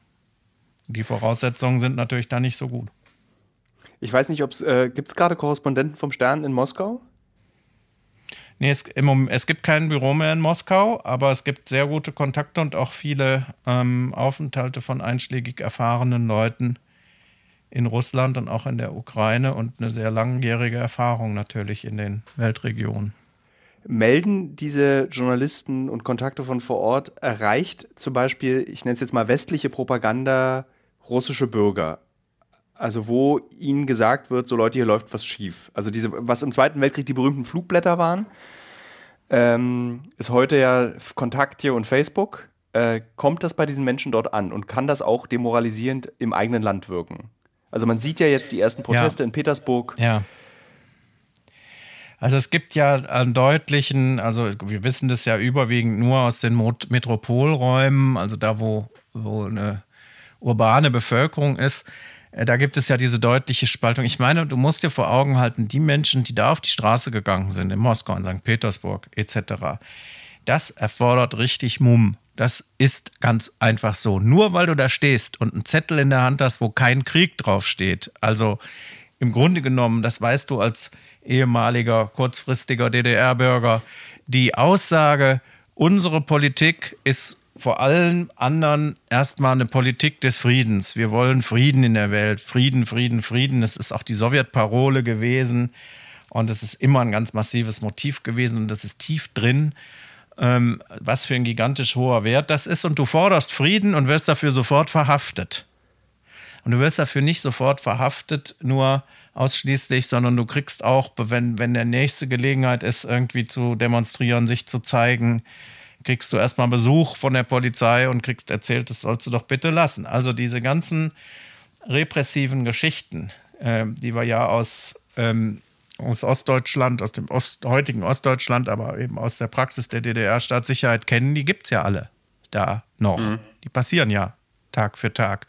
Die Voraussetzungen sind natürlich da nicht so gut. Ich weiß nicht, ob es äh, gibt es gerade Korrespondenten vom Stern in Moskau? Nee, es, im, es, gibt kein Büro mehr in Moskau, aber es gibt sehr gute Kontakte und auch viele ähm, Aufenthalte von einschlägig erfahrenen Leuten in Russland und auch in der Ukraine und eine sehr langjährige Erfahrung natürlich in den Weltregionen melden diese Journalisten und Kontakte von vor Ort, erreicht zum Beispiel, ich nenne es jetzt mal westliche Propaganda, russische Bürger. Also wo ihnen gesagt wird, so Leute, hier läuft was schief. Also diese, was im Zweiten Weltkrieg die berühmten Flugblätter waren, ähm, ist heute ja Kontakt hier und Facebook. Äh, kommt das bei diesen Menschen dort an und kann das auch demoralisierend im eigenen Land wirken? Also man sieht ja jetzt die ersten Proteste ja. in Petersburg. Ja. Also es gibt ja einen deutlichen, also wir wissen das ja überwiegend nur aus den Metropolräumen, also da, wo, wo eine urbane Bevölkerung ist, äh, da gibt es ja diese deutliche Spaltung. Ich meine, du musst dir vor Augen halten, die Menschen, die da auf die Straße gegangen sind, in Moskau, in St. Petersburg etc., das erfordert richtig Mumm. Das ist ganz einfach so. Nur weil du da stehst und einen Zettel in der Hand hast, wo kein Krieg draufsteht. Also im Grunde genommen, das weißt du als ehemaliger, kurzfristiger DDR-Bürger, die Aussage, unsere Politik ist vor allen anderen erstmal eine Politik des Friedens. Wir wollen Frieden in der Welt. Frieden, Frieden, Frieden. Das ist auch die Sowjetparole gewesen. Und es ist immer ein ganz massives Motiv gewesen und das ist tief drin ähm, was für ein gigantisch hoher Wert das ist. Und du forderst Frieden und wirst dafür sofort verhaftet. Und du wirst dafür nicht sofort verhaftet, nur ausschließlich, sondern du kriegst auch, wenn, wenn der nächste Gelegenheit ist, irgendwie zu demonstrieren, sich zu zeigen, kriegst du erstmal Besuch von der Polizei und kriegst erzählt, das sollst du doch bitte lassen. Also diese ganzen repressiven Geschichten, äh, die wir ja aus ähm, aus Ostdeutschland, aus dem Ost, heutigen Ostdeutschland, aber eben aus der Praxis der DDR-Staatssicherheit kennen, die gibt es ja alle da noch. Mhm. Die passieren ja Tag für Tag.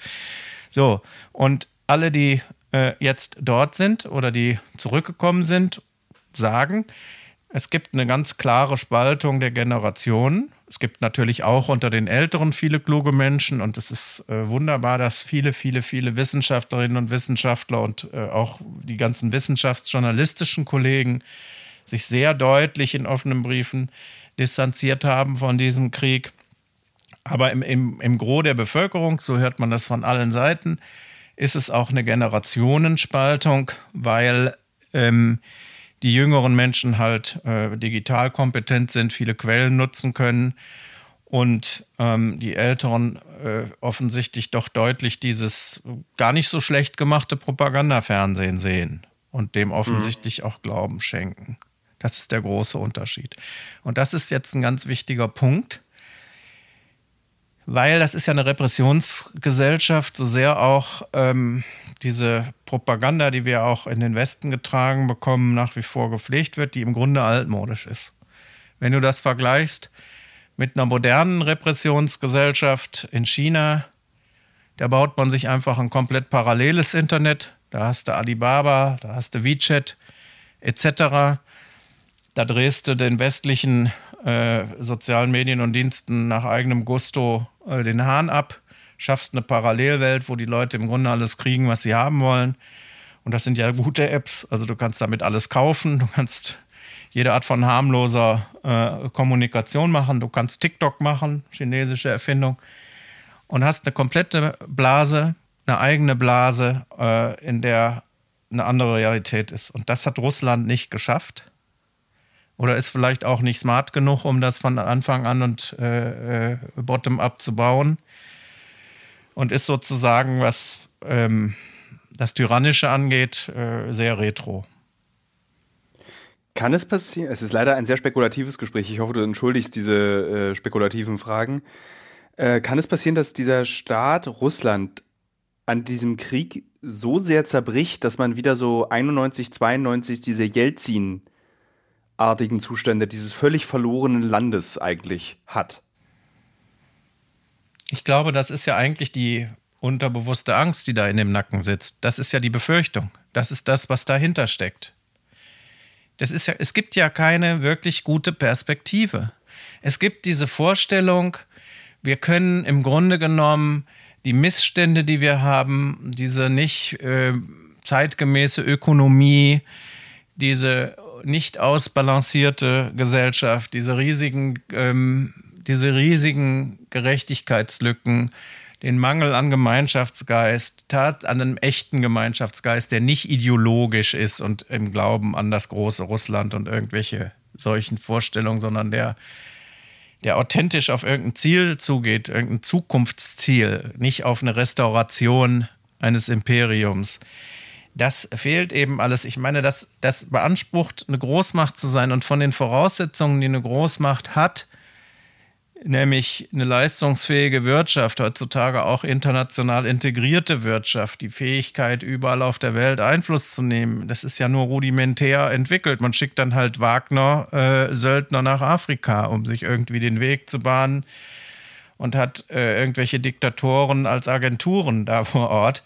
So, und alle, die äh, jetzt dort sind oder die zurückgekommen sind, sagen, es gibt eine ganz klare Spaltung der Generationen. Es gibt natürlich auch unter den Älteren viele kluge Menschen und es ist äh, wunderbar, dass viele, viele, viele Wissenschaftlerinnen und Wissenschaftler und äh, auch die ganzen wissenschaftsjournalistischen Kollegen sich sehr deutlich in offenen Briefen distanziert haben von diesem Krieg. Aber im, im, im Gros der Bevölkerung, so hört man das von allen Seiten, ist es auch eine Generationenspaltung, weil ähm, die jüngeren Menschen halt äh, digital kompetent sind, viele Quellen nutzen können und ähm, die Älteren äh, offensichtlich doch deutlich dieses gar nicht so schlecht gemachte Propagandafernsehen sehen und dem offensichtlich mhm. auch Glauben schenken. Das ist der große Unterschied. Und das ist jetzt ein ganz wichtiger Punkt, weil das ist ja eine Repressionsgesellschaft, so sehr auch ähm, diese Propaganda, die wir auch in den Westen getragen bekommen, nach wie vor gepflegt wird, die im Grunde altmodisch ist. Wenn du das vergleichst mit einer modernen Repressionsgesellschaft in China, da baut man sich einfach ein komplett paralleles Internet. Da hast du Alibaba, da hast du WeChat etc. Da drehst du den westlichen äh, sozialen Medien und Diensten nach eigenem Gusto äh, den Hahn ab schaffst eine Parallelwelt, wo die Leute im Grunde alles kriegen, was sie haben wollen. Und das sind ja gute Apps. Also du kannst damit alles kaufen. Du kannst jede Art von harmloser äh, Kommunikation machen. Du kannst TikTok machen, chinesische Erfindung. Und hast eine komplette Blase, eine eigene Blase, äh, in der eine andere Realität ist. Und das hat Russland nicht geschafft. Oder ist vielleicht auch nicht smart genug, um das von Anfang an und äh, äh bottom-up zu bauen und ist sozusagen, was ähm, das Tyrannische angeht, äh, sehr retro. Kann es passieren? Es ist leider ein sehr spekulatives Gespräch. Ich hoffe, du entschuldigst diese äh, spekulativen Fragen. Äh, kann es passieren, dass dieser Staat Russland an diesem Krieg so sehr zerbricht, dass man wieder so 91, 92 diese Jelzin-artigen Zustände dieses völlig verlorenen Landes eigentlich hat? Ich glaube, das ist ja eigentlich die unterbewusste Angst, die da in dem Nacken sitzt. Das ist ja die Befürchtung. Das ist das, was dahinter steckt. Das ist ja, es gibt ja keine wirklich gute Perspektive. Es gibt diese Vorstellung, wir können im Grunde genommen die Missstände, die wir haben, diese nicht äh, zeitgemäße Ökonomie, diese nicht ausbalancierte Gesellschaft, diese riesigen ähm, diese riesigen Gerechtigkeitslücken, den Mangel an Gemeinschaftsgeist, tat an einem echten Gemeinschaftsgeist, der nicht ideologisch ist und im Glauben an das große Russland und irgendwelche solchen Vorstellungen, sondern der, der authentisch auf irgendein Ziel zugeht, irgendein Zukunftsziel, nicht auf eine Restauration eines Imperiums. Das fehlt eben alles. Ich meine, das, das beansprucht, eine Großmacht zu sein und von den Voraussetzungen, die eine Großmacht hat, nämlich eine leistungsfähige Wirtschaft, heutzutage auch international integrierte Wirtschaft, die Fähigkeit, überall auf der Welt Einfluss zu nehmen. Das ist ja nur rudimentär entwickelt. Man schickt dann halt Wagner-Söldner äh, nach Afrika, um sich irgendwie den Weg zu bahnen und hat äh, irgendwelche Diktatoren als Agenturen da vor Ort.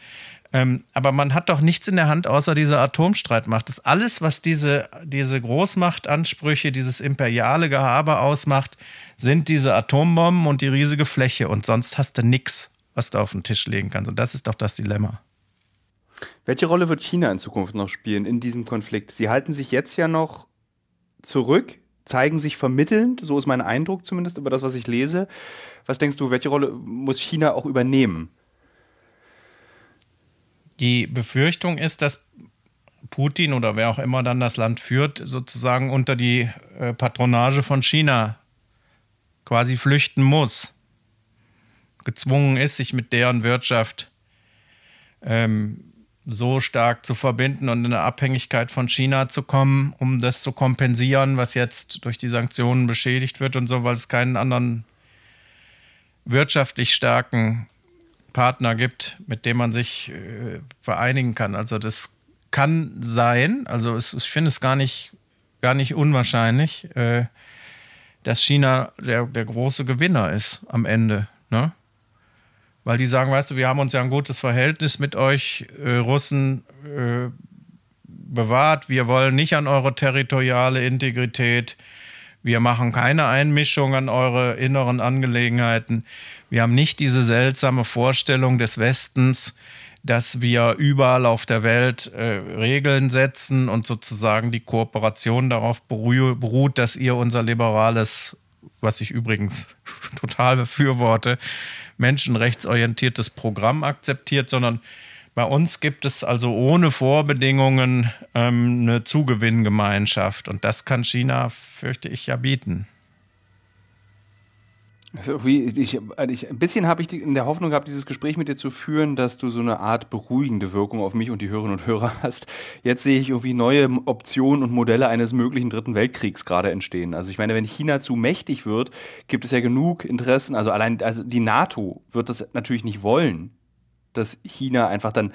Ähm, aber man hat doch nichts in der Hand außer dieser Atomstreitmacht. Das alles, was diese, diese Großmachtansprüche, dieses imperiale Gehabe ausmacht, sind diese Atombomben und die riesige Fläche und sonst hast du nichts, was du auf den Tisch legen kannst. Und das ist doch das Dilemma. Welche Rolle wird China in Zukunft noch spielen in diesem Konflikt? Sie halten sich jetzt ja noch zurück, zeigen sich vermittelnd, so ist mein Eindruck zumindest über das, was ich lese. Was denkst du, welche Rolle muss China auch übernehmen? Die Befürchtung ist, dass Putin oder wer auch immer dann das Land führt, sozusagen unter die äh, Patronage von China quasi flüchten muss, gezwungen ist, sich mit deren Wirtschaft ähm, so stark zu verbinden und in eine Abhängigkeit von China zu kommen, um das zu kompensieren, was jetzt durch die Sanktionen beschädigt wird und so, weil es keinen anderen wirtschaftlich starken Partner gibt, mit dem man sich äh, vereinigen kann. Also das kann sein, also es, ich finde es gar nicht, gar nicht unwahrscheinlich, äh, dass China der, der große Gewinner ist am Ende. Ne? weil die sagen, weißt du, wir haben uns ja ein gutes Verhältnis mit euch äh, Russen äh, bewahrt. Wir wollen nicht an eure territoriale Integrität. Wir machen keine Einmischung an eure inneren Angelegenheiten. Wir haben nicht diese seltsame Vorstellung des Westens, dass wir überall auf der Welt äh, Regeln setzen und sozusagen die Kooperation darauf beruht, dass ihr unser liberales, was ich übrigens total befürworte, menschenrechtsorientiertes Programm akzeptiert, sondern bei uns gibt es also ohne Vorbedingungen ähm, eine Zugewinngemeinschaft. Und das kann China, fürchte ich, ja bieten. Also wie, ich, ich, ein bisschen habe ich die, in der Hoffnung gehabt, dieses Gespräch mit dir zu führen, dass du so eine Art beruhigende Wirkung auf mich und die Hörerinnen und Hörer hast. Jetzt sehe ich irgendwie neue Optionen und Modelle eines möglichen Dritten Weltkriegs gerade entstehen. Also ich meine, wenn China zu mächtig wird, gibt es ja genug Interessen. Also allein also die NATO wird das natürlich nicht wollen, dass China einfach dann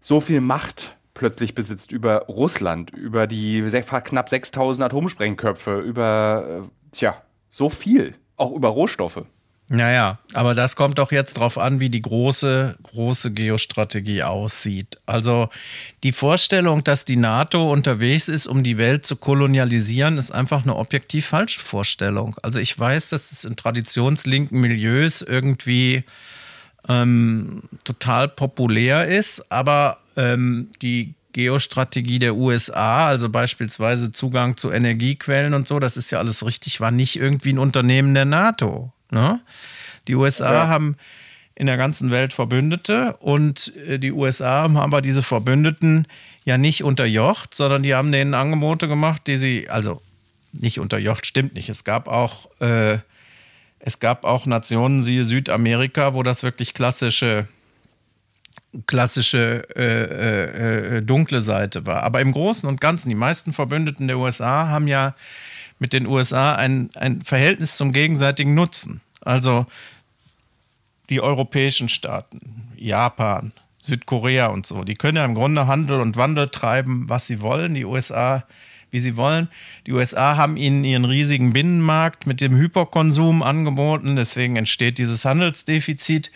so viel Macht plötzlich besitzt über Russland, über die knapp 6000 Atomsprengköpfe, über, äh, tja, so viel auch über Rohstoffe. Naja, aber das kommt doch jetzt darauf an, wie die große, große Geostrategie aussieht. Also die Vorstellung, dass die NATO unterwegs ist, um die Welt zu kolonialisieren, ist einfach eine objektiv falsche Vorstellung. Also ich weiß, dass es in traditionslinken Milieus irgendwie ähm, total populär ist, aber ähm, die Geostrategie der USA, also beispielsweise Zugang zu Energiequellen und so, das ist ja alles richtig, war nicht irgendwie ein Unternehmen der NATO. Ne? Die USA ja. haben in der ganzen Welt Verbündete und äh, die USA haben aber diese Verbündeten ja nicht unterjocht, sondern die haben denen Angebote gemacht, die sie, also nicht unterjocht, stimmt nicht. Es gab auch, äh, es gab auch Nationen, siehe Südamerika, wo das wirklich klassische klassische äh, äh, äh, dunkle Seite war. Aber im Großen und Ganzen, die meisten Verbündeten der USA haben ja mit den USA ein, ein Verhältnis zum gegenseitigen Nutzen. Also die europäischen Staaten, Japan, Südkorea und so, die können ja im Grunde Handel und Wandel treiben, was sie wollen. Die USA, wie sie wollen. Die USA haben ihnen ihren riesigen Binnenmarkt mit dem Hyperkonsum angeboten. Deswegen entsteht dieses Handelsdefizit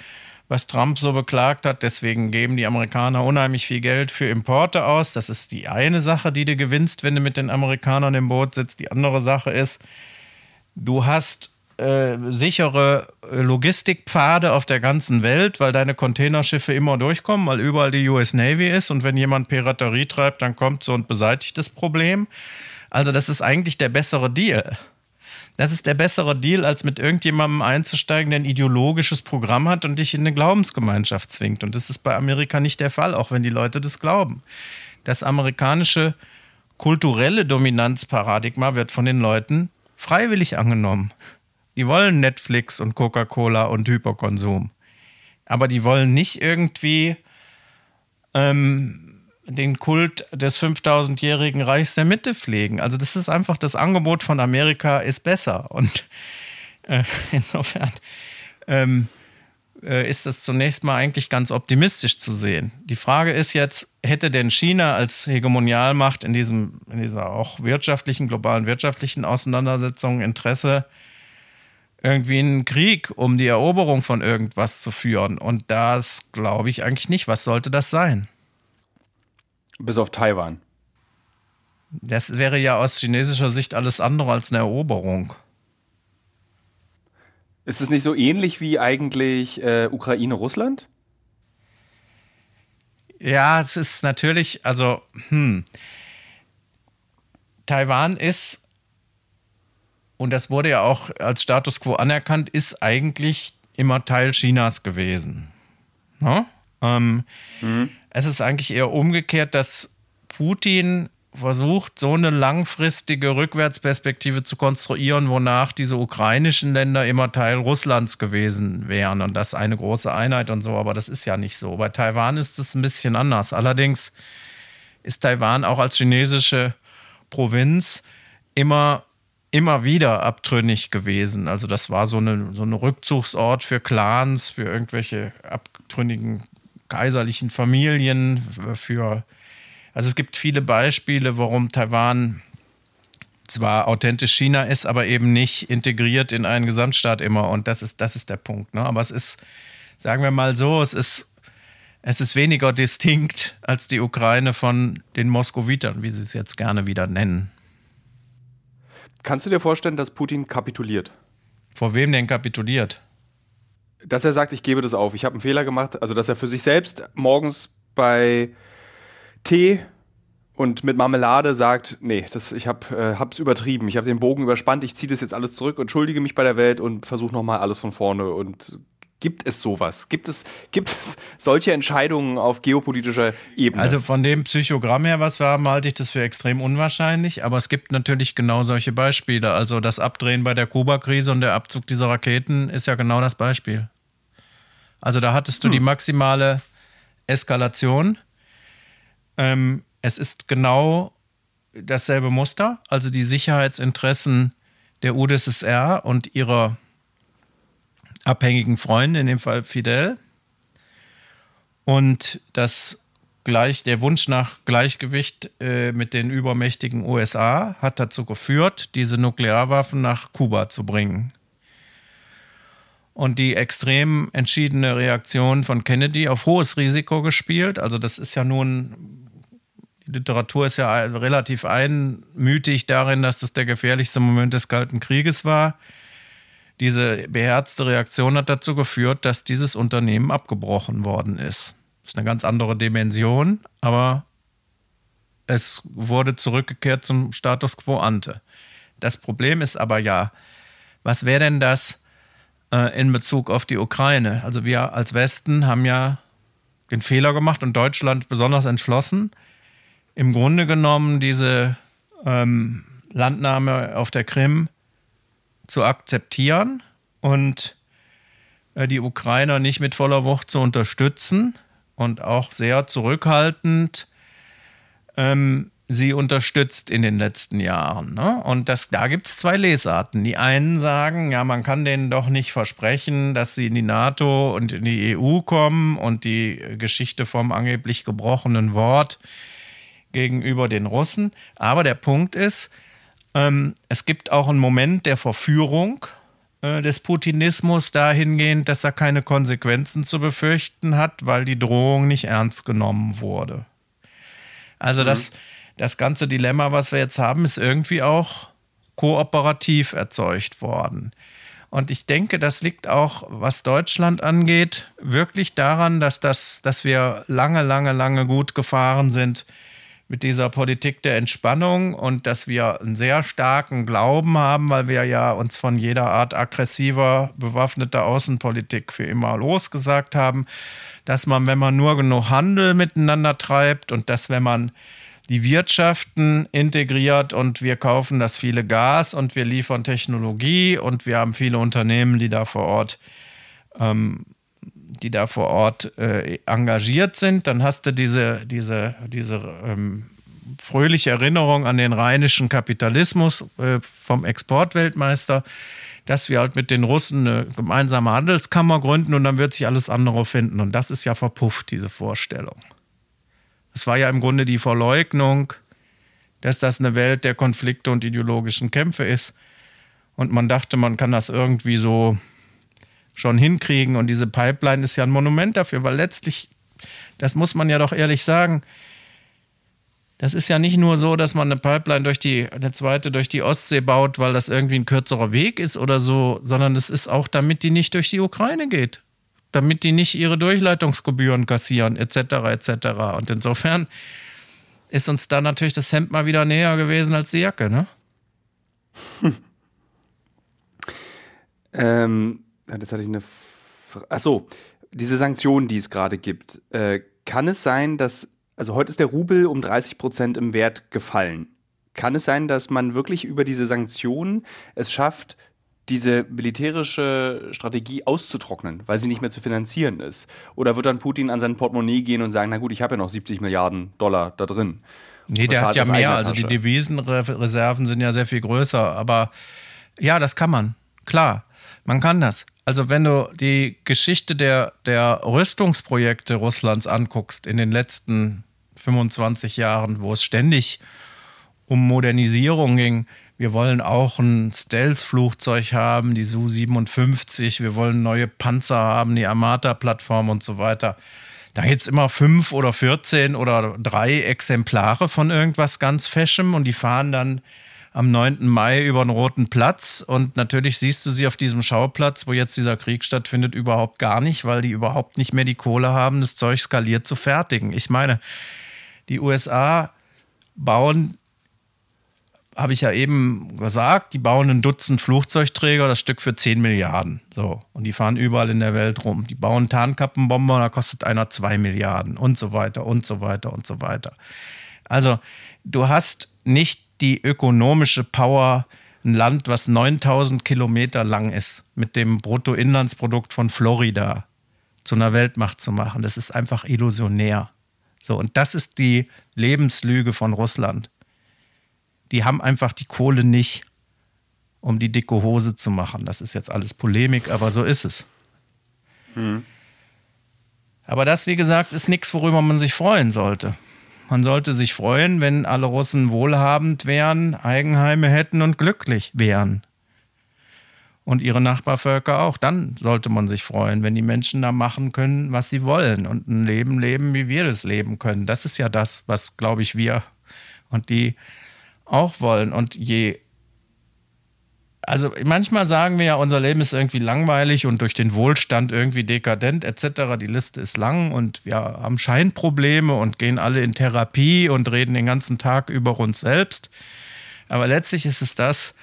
was Trump so beklagt hat. Deswegen geben die Amerikaner unheimlich viel Geld für Importe aus. Das ist die eine Sache, die du gewinnst, wenn du mit den Amerikanern im Boot sitzt. Die andere Sache ist, du hast äh, sichere Logistikpfade auf der ganzen Welt, weil deine Containerschiffe immer durchkommen, weil überall die US Navy ist und wenn jemand Piraterie treibt, dann kommt so und beseitigt das Problem. Also das ist eigentlich der bessere Deal. Das ist der bessere Deal, als mit irgendjemandem einzusteigen, der ein ideologisches Programm hat und dich in eine Glaubensgemeinschaft zwingt. Und das ist bei Amerika nicht der Fall, auch wenn die Leute das glauben. Das amerikanische kulturelle Dominanzparadigma wird von den Leuten freiwillig angenommen. Die wollen Netflix und Coca-Cola und Hyperkonsum. Aber die wollen nicht irgendwie ähm, den Kult des 5000-jährigen Reichs der Mitte pflegen. Also das ist einfach, das Angebot von Amerika ist besser. Und äh, insofern ähm, äh, ist das zunächst mal eigentlich ganz optimistisch zu sehen. Die Frage ist jetzt, hätte denn China als Hegemonialmacht in, diesem, in dieser auch wirtschaftlichen, globalen wirtschaftlichen Auseinandersetzung Interesse, irgendwie einen Krieg um die Eroberung von irgendwas zu führen? Und das glaube ich eigentlich nicht. Was sollte das sein? Bis auf Taiwan. Das wäre ja aus chinesischer Sicht alles andere als eine Eroberung. Ist es nicht so ähnlich wie eigentlich äh, Ukraine-Russland? Ja, es ist natürlich, also, hm. Taiwan ist, und das wurde ja auch als Status quo anerkannt, ist eigentlich immer Teil Chinas gewesen. No? Ähm, mhm. Es ist eigentlich eher umgekehrt, dass Putin versucht, so eine langfristige Rückwärtsperspektive zu konstruieren, wonach diese ukrainischen Länder immer Teil Russlands gewesen wären und das eine große Einheit und so, aber das ist ja nicht so. Bei Taiwan ist es ein bisschen anders. Allerdings ist Taiwan auch als chinesische Provinz immer immer wieder abtrünnig gewesen. Also das war so eine so ein Rückzugsort für Clans, für irgendwelche abtrünnigen kaiserlichen Familien, für also es gibt viele Beispiele, warum Taiwan zwar authentisch China ist, aber eben nicht integriert in einen Gesamtstaat immer. Und das ist, das ist der Punkt. Ne? Aber es ist, sagen wir mal so, es ist, es ist weniger distinkt als die Ukraine von den Moskowitern, wie sie es jetzt gerne wieder nennen. Kannst du dir vorstellen, dass Putin kapituliert? Vor wem denn kapituliert? Dass er sagt, ich gebe das auf, ich habe einen Fehler gemacht. Also, dass er für sich selbst morgens bei Tee und mit Marmelade sagt, nee, das, ich habe äh, hab's übertrieben, ich habe den Bogen überspannt, ich ziehe das jetzt alles zurück, entschuldige mich bei der Welt und versuche nochmal alles von vorne. Und gibt es sowas? Gibt es, gibt es solche Entscheidungen auf geopolitischer Ebene? Also von dem Psychogramm her, was wir haben, halte ich das für extrem unwahrscheinlich, aber es gibt natürlich genau solche Beispiele. Also das Abdrehen bei der Kuba-Krise und der Abzug dieser Raketen ist ja genau das Beispiel. Also da hattest du hm. die maximale Eskalation ähm, es ist genau dasselbe Muster, also die Sicherheitsinteressen der UdSSR und ihrer abhängigen Freunde, in dem Fall Fidel. Und das gleich, der Wunsch nach Gleichgewicht äh, mit den übermächtigen USA hat dazu geführt, diese Nuklearwaffen nach Kuba zu bringen. Und die extrem entschiedene Reaktion von Kennedy auf hohes Risiko gespielt. Also das ist ja nun Literatur ist ja relativ einmütig darin, dass das der gefährlichste Moment des Kalten Krieges war. Diese beherzte Reaktion hat dazu geführt, dass dieses Unternehmen abgebrochen worden ist. Das ist eine ganz andere Dimension, aber es wurde zurückgekehrt zum Status quo ante. Das Problem ist aber ja, was wäre denn das äh, in Bezug auf die Ukraine? Also wir als Westen haben ja den Fehler gemacht und Deutschland besonders entschlossen, im Grunde genommen diese ähm, Landnahme auf der Krim zu akzeptieren und äh, die Ukrainer nicht mit voller Wucht zu unterstützen und auch sehr zurückhaltend ähm, sie unterstützt in den letzten Jahren. Ne? Und das, da gibt es zwei Lesarten. Die einen sagen, ja, man kann denen doch nicht versprechen, dass sie in die NATO und in die EU kommen und die Geschichte vom angeblich gebrochenen Wort gegenüber den Russen. Aber der Punkt ist, ähm, es gibt auch einen Moment der Verführung äh, des Putinismus dahingehend, dass er keine Konsequenzen zu befürchten hat, weil die Drohung nicht ernst genommen wurde. Also mhm. das, das ganze Dilemma, was wir jetzt haben, ist irgendwie auch kooperativ erzeugt worden. Und ich denke, das liegt auch, was Deutschland angeht, wirklich daran, dass, das, dass wir lange, lange, lange gut gefahren sind mit dieser Politik der Entspannung und dass wir einen sehr starken Glauben haben, weil wir ja uns von jeder Art aggressiver, bewaffneter Außenpolitik für immer losgesagt haben, dass man, wenn man nur genug Handel miteinander treibt und dass, wenn man die Wirtschaften integriert und wir kaufen das viele Gas und wir liefern Technologie und wir haben viele Unternehmen, die da vor Ort ähm, die da vor Ort äh, engagiert sind. Dann hast du diese, diese, diese ähm, fröhliche Erinnerung an den rheinischen Kapitalismus äh, vom Exportweltmeister, dass wir halt mit den Russen eine gemeinsame Handelskammer gründen und dann wird sich alles andere finden. Und das ist ja verpufft, diese Vorstellung. Es war ja im Grunde die Verleugnung, dass das eine Welt der Konflikte und ideologischen Kämpfe ist. Und man dachte, man kann das irgendwie so schon hinkriegen. Und diese Pipeline ist ja ein Monument dafür, weil letztlich, das muss man ja doch ehrlich sagen, Das ist ja nicht nur so, dass man eine Pipeline durch die, eine zweite durch die Ostsee baut, weil das irgendwie ein kürzerer Weg ist oder so, sondern es ist auch, damit die nicht durch die Ukraine geht. Damit die nicht ihre Durchleitungsgebühren kassieren, etc., etc. Und insofern ist uns da natürlich das Hemd mal wieder näher gewesen als die Jacke, ne? Hm. Ähm, jetzt hatte ich eine. F Ach so, diese Sanktionen, die es gerade gibt. Äh, kann es sein, dass also heute ist der Rubel um 30 Prozent im Wert gefallen. Kann es sein, dass man wirklich über diese Sanktionen es schafft, diese militärische Strategie auszutrocknen, weil sie nicht mehr zu finanzieren ist? Oder wird dann Putin an sein Portemonnaie gehen und sagen, na gut, ich habe ja noch 70 Milliarden Dollar da drin? Nee, der hat ja mehr. Also die Devisenreserven sind ja sehr viel größer. Aber ja, das kann man. Klar, man kann das. Also wenn du die Geschichte der, der Rüstungsprojekte Russlands anguckst in den letzten 25 Jahren, wo es ständig um Modernisierung ging. Wir wollen auch ein Stealth-Flugzeug haben, die Su-57. Wir wollen neue Panzer haben, die Armata-Plattform und so weiter. Da gibt es immer fünf oder 14 oder drei Exemplare von irgendwas ganz Fashion und die fahren dann am 9. Mai über den Roten Platz. Und natürlich siehst du sie auf diesem Schauplatz, wo jetzt dieser Krieg stattfindet, überhaupt gar nicht, weil die überhaupt nicht mehr die Kohle haben, das Zeug skaliert zu fertigen. Ich meine, die USA bauen, habe ich ja eben gesagt, die bauen ein Dutzend Flugzeugträger, das Stück für 10 Milliarden. So. Und die fahren überall in der Welt rum. Die bauen Tarnkappenbomber, da kostet einer 2 Milliarden und so weiter und so weiter und so weiter. Also, du hast nicht die ökonomische Power, ein Land, was 9000 Kilometer lang ist, mit dem Bruttoinlandsprodukt von Florida zu einer Weltmacht zu machen. Das ist einfach illusionär. So, und das ist die Lebenslüge von Russland. Die haben einfach die Kohle nicht, um die dicke Hose zu machen. Das ist jetzt alles Polemik, aber so ist es. Hm. Aber das, wie gesagt, ist nichts, worüber man sich freuen sollte. Man sollte sich freuen, wenn alle Russen wohlhabend wären, Eigenheime hätten und glücklich wären und ihre Nachbarvölker auch. Dann sollte man sich freuen, wenn die Menschen da machen können, was sie wollen und ein Leben leben, wie wir das leben können. Das ist ja das, was, glaube ich, wir und die auch wollen. Und je also manchmal sagen wir ja, unser Leben ist irgendwie langweilig und durch den Wohlstand irgendwie dekadent etc. Die Liste ist lang und wir haben Scheinprobleme und gehen alle in Therapie und reden den ganzen Tag über uns selbst. Aber letztlich ist es das,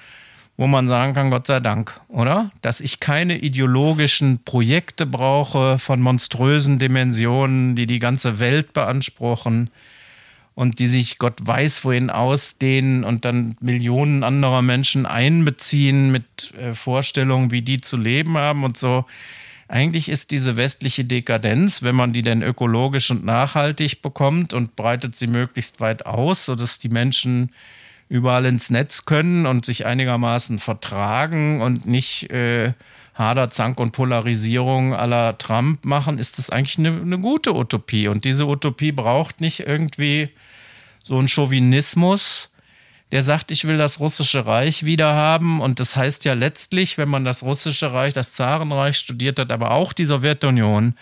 wo man sagen kann, Gott sei Dank, oder? Dass ich keine ideologischen Projekte brauche von monströsen Dimensionen, die die ganze Welt beanspruchen und die sich Gott weiß wohin ausdehnen und dann Millionen anderer Menschen einbeziehen mit äh, Vorstellungen, wie die zu leben haben und so. Eigentlich ist diese westliche Dekadenz, wenn man die denn ökologisch und nachhaltig bekommt und breitet sie möglichst weit aus, sodass die Menschen überall ins Netz können und sich einigermaßen vertragen und nicht äh, Hader, Zank und Polarisierung aller Trump machen, ist das eigentlich eine, eine gute Utopie. Und diese Utopie braucht nicht irgendwie so einen Chauvinismus, der sagt, ich will das russische Reich wieder haben. Und das heißt ja letztlich, wenn man das russische Reich, das Zarenreich studiert hat, aber auch die Sowjetunion,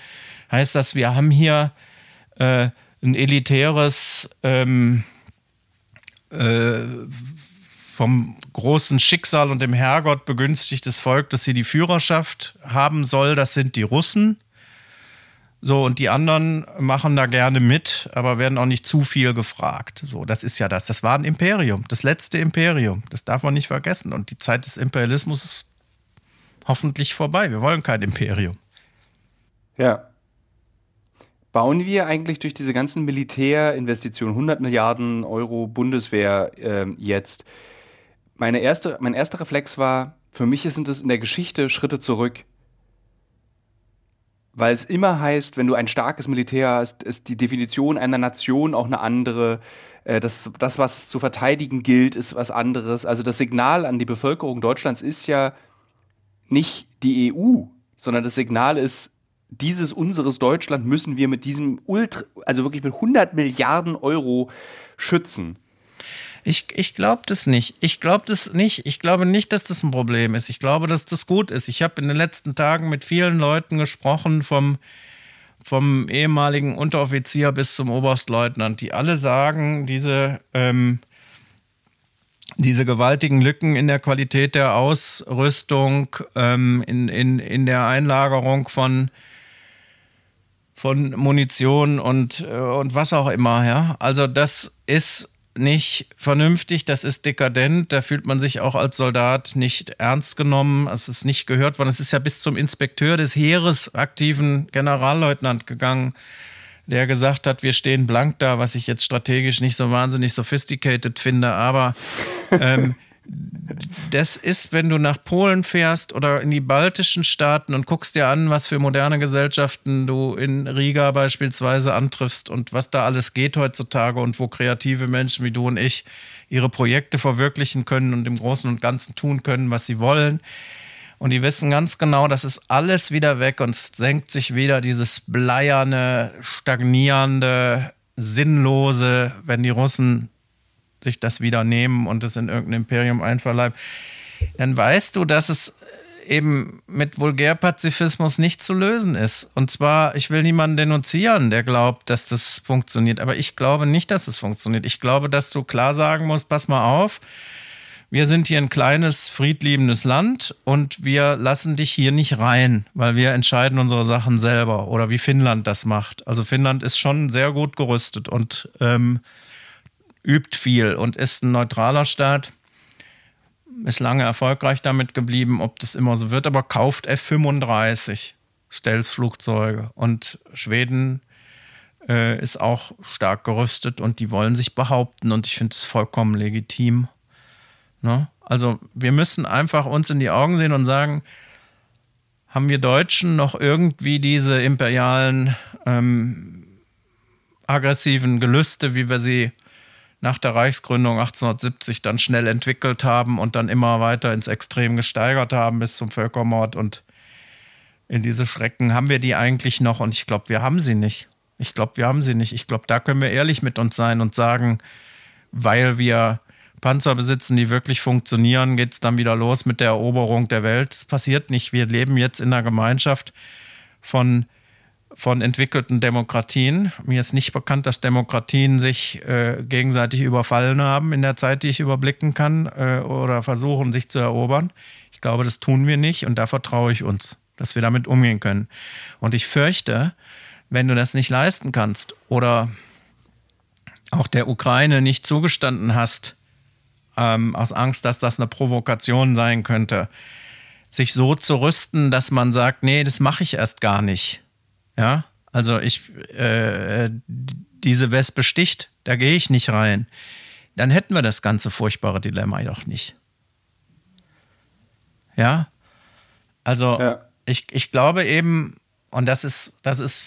heißt das, wir haben hier äh, ein elitäres ähm, äh, vom großen Schicksal und dem Herrgott begünstigtes Volk, das hier die Führerschaft haben soll, das sind die Russen. So, und die anderen machen da gerne mit, aber werden auch nicht zu viel gefragt. So, das ist ja das. Das war ein Imperium, das letzte Imperium. Das darf man nicht vergessen. Und die Zeit des Imperialismus ist hoffentlich vorbei. Wir wollen kein Imperium. Ja. Bauen wir eigentlich durch diese ganzen Militärinvestitionen, 100 Milliarden Euro Bundeswehr äh, jetzt, meine erste, mein erster Reflex war, für mich sind es in der Geschichte Schritte zurück. Weil es immer heißt, wenn du ein starkes Militär hast, ist die Definition einer Nation auch eine andere. Äh, das, das, was zu verteidigen gilt, ist was anderes. Also das Signal an die Bevölkerung Deutschlands ist ja nicht die EU, sondern das Signal ist, dieses unseres Deutschland müssen wir mit diesem Ultra, also wirklich mit 100 Milliarden Euro schützen. Ich, ich glaube das nicht. Ich glaube das nicht. Ich glaube nicht, dass das ein Problem ist. Ich glaube, dass das gut ist. Ich habe in den letzten Tagen mit vielen Leuten gesprochen vom vom ehemaligen Unteroffizier bis zum Oberstleutnant, die alle sagen, diese, ähm, diese gewaltigen Lücken in der Qualität der Ausrüstung, ähm, in, in, in der Einlagerung von, von Munition und, äh, und was auch immer, ja. Also das ist nicht vernünftig, das ist dekadent, da fühlt man sich auch als Soldat nicht ernst genommen, es ist nicht gehört worden, es ist ja bis zum Inspekteur des Heeres, aktiven Generalleutnant gegangen, der gesagt hat, wir stehen blank da, was ich jetzt strategisch nicht so wahnsinnig sophisticated finde, aber ähm, das ist, wenn du nach Polen fährst oder in die baltischen Staaten und guckst dir an, was für moderne Gesellschaften du in Riga beispielsweise antriffst und was da alles geht heutzutage und wo kreative Menschen wie du und ich ihre Projekte verwirklichen können und im Großen und Ganzen tun können, was sie wollen. Und die wissen ganz genau, das ist alles wieder weg und es senkt sich wieder dieses bleierne, stagnierende, sinnlose, wenn die Russen sich das wieder nehmen und es in irgendein Imperium einverleiben, dann weißt du, dass es eben mit Vulgärpazifismus nicht zu lösen ist. Und zwar, ich will niemanden denunzieren, der glaubt, dass das funktioniert, aber ich glaube nicht, dass es funktioniert. Ich glaube, dass du klar sagen musst, pass mal auf, wir sind hier ein kleines, friedliebendes Land und wir lassen dich hier nicht rein, weil wir entscheiden unsere Sachen selber oder wie Finnland das macht. Also Finnland ist schon sehr gut gerüstet und ähm, übt viel und ist ein neutraler Staat. Ist lange erfolgreich damit geblieben, ob das immer so wird, aber kauft F-35 Stealth-Flugzeuge. Und Schweden äh, ist auch stark gerüstet und die wollen sich behaupten und ich finde es vollkommen legitim. Ne? Also wir müssen einfach uns in die Augen sehen und sagen, haben wir Deutschen noch irgendwie diese imperialen ähm, aggressiven Gelüste, wie wir sie nach der Reichsgründung 1870 dann schnell entwickelt haben und dann immer weiter ins Extrem gesteigert haben bis zum Völkermord und in diese Schrecken haben wir die eigentlich noch und ich glaube, wir haben sie nicht. Ich glaube, wir haben sie nicht. Ich glaube, da können wir ehrlich mit uns sein und sagen, weil wir Panzer besitzen, die wirklich funktionieren, geht es dann wieder los mit der Eroberung der Welt. Das passiert nicht. Wir leben jetzt in einer Gemeinschaft von von entwickelten Demokratien. Mir ist nicht bekannt, dass Demokratien sich äh, gegenseitig überfallen haben in der Zeit, die ich überblicken kann, äh, oder versuchen, sich zu erobern. Ich glaube, das tun wir nicht und da vertraue ich uns, dass wir damit umgehen können. Und ich fürchte, wenn du das nicht leisten kannst oder auch der Ukraine nicht zugestanden hast, ähm, aus Angst, dass das eine Provokation sein könnte, sich so zu rüsten, dass man sagt, nee, das mache ich erst gar nicht ja, also ich, äh, diese Wespe sticht, da gehe ich nicht rein. Dann hätten wir das ganze furchtbare Dilemma doch nicht. Ja, also ja. Ich, ich glaube eben, und das ist, das ist,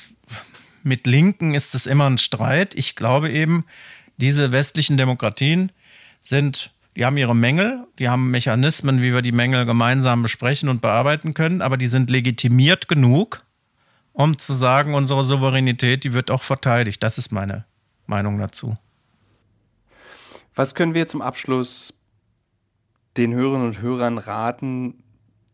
mit Linken ist es immer ein Streit. Ich glaube eben, diese westlichen Demokratien sind, die haben ihre Mängel, die haben Mechanismen, wie wir die Mängel gemeinsam besprechen und bearbeiten können, aber die sind legitimiert genug, um zu sagen, unsere Souveränität, die wird auch verteidigt. Das ist meine Meinung dazu. Was können wir zum Abschluss den Hörerinnen und Hörern raten,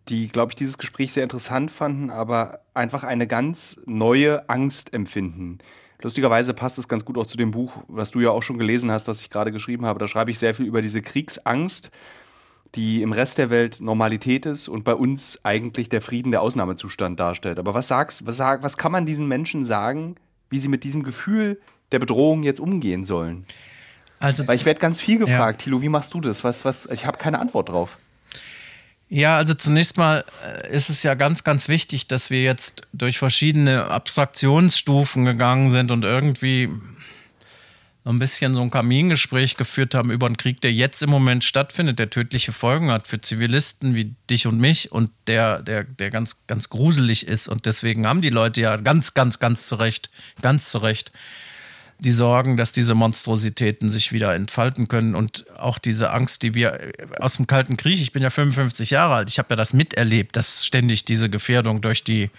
die, glaube ich, dieses Gespräch sehr interessant fanden, aber einfach eine ganz neue Angst empfinden? Lustigerweise passt es ganz gut auch zu dem Buch, was du ja auch schon gelesen hast, was ich gerade geschrieben habe. Da schreibe ich sehr viel über diese Kriegsangst die im Rest der Welt Normalität ist und bei uns eigentlich der Frieden der Ausnahmezustand darstellt. Aber was sagst, was, sag, was kann man diesen Menschen sagen, wie sie mit diesem Gefühl der Bedrohung jetzt umgehen sollen? Also Weil ich werde ganz viel gefragt, ja. Thilo, wie machst du das? Was, was, ich habe keine Antwort drauf. Ja, also zunächst mal äh, ist es ja ganz, ganz wichtig, dass wir jetzt durch verschiedene Abstraktionsstufen gegangen sind und irgendwie ein bisschen so ein Kamingespräch geführt haben über einen Krieg, der jetzt im Moment stattfindet, der tödliche Folgen hat für Zivilisten wie dich und mich und der, der, der ganz, ganz gruselig ist. Und deswegen haben die Leute ja ganz, ganz, ganz zu Recht, ganz zu Recht die Sorgen, dass diese Monstrositäten sich wieder entfalten können und auch diese Angst, die wir aus dem Kalten Krieg, ich bin ja 55 Jahre alt, ich habe ja das miterlebt, dass ständig diese Gefährdung durch die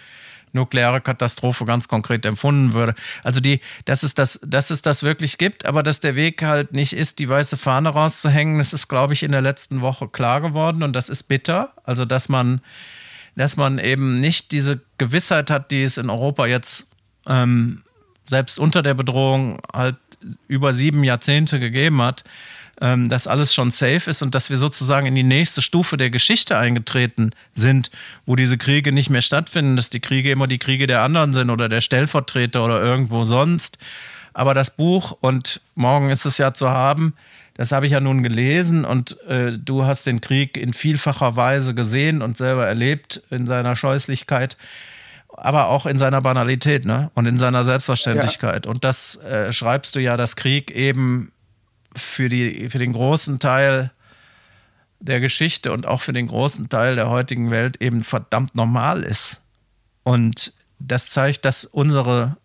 nukleare Katastrophe ganz konkret empfunden würde. Also die, dass es das, dass es das wirklich gibt, aber dass der Weg halt nicht ist, die weiße Fahne rauszuhängen, das ist, glaube ich, in der letzten Woche klar geworden und das ist bitter. Also dass man, dass man eben nicht diese Gewissheit hat, die es in Europa jetzt ähm, selbst unter der Bedrohung halt über sieben Jahrzehnte gegeben hat, ähm, dass alles schon safe ist und dass wir sozusagen in die nächste Stufe der Geschichte eingetreten sind, wo diese Kriege nicht mehr stattfinden, dass die Kriege immer die Kriege der anderen sind oder der Stellvertreter oder irgendwo sonst. Aber das Buch, und morgen ist es ja zu haben, das habe ich ja nun gelesen und äh, du hast den Krieg in vielfacher Weise gesehen und selber erlebt in seiner Scheußlichkeit, aber auch in seiner Banalität ne? und in seiner Selbstverständlichkeit. Ja. Und das äh, schreibst du ja, dass Krieg eben für, die, für den großen Teil der Geschichte und auch für den großen Teil der heutigen Welt eben verdammt normal ist. Und das zeigt, dass unsere,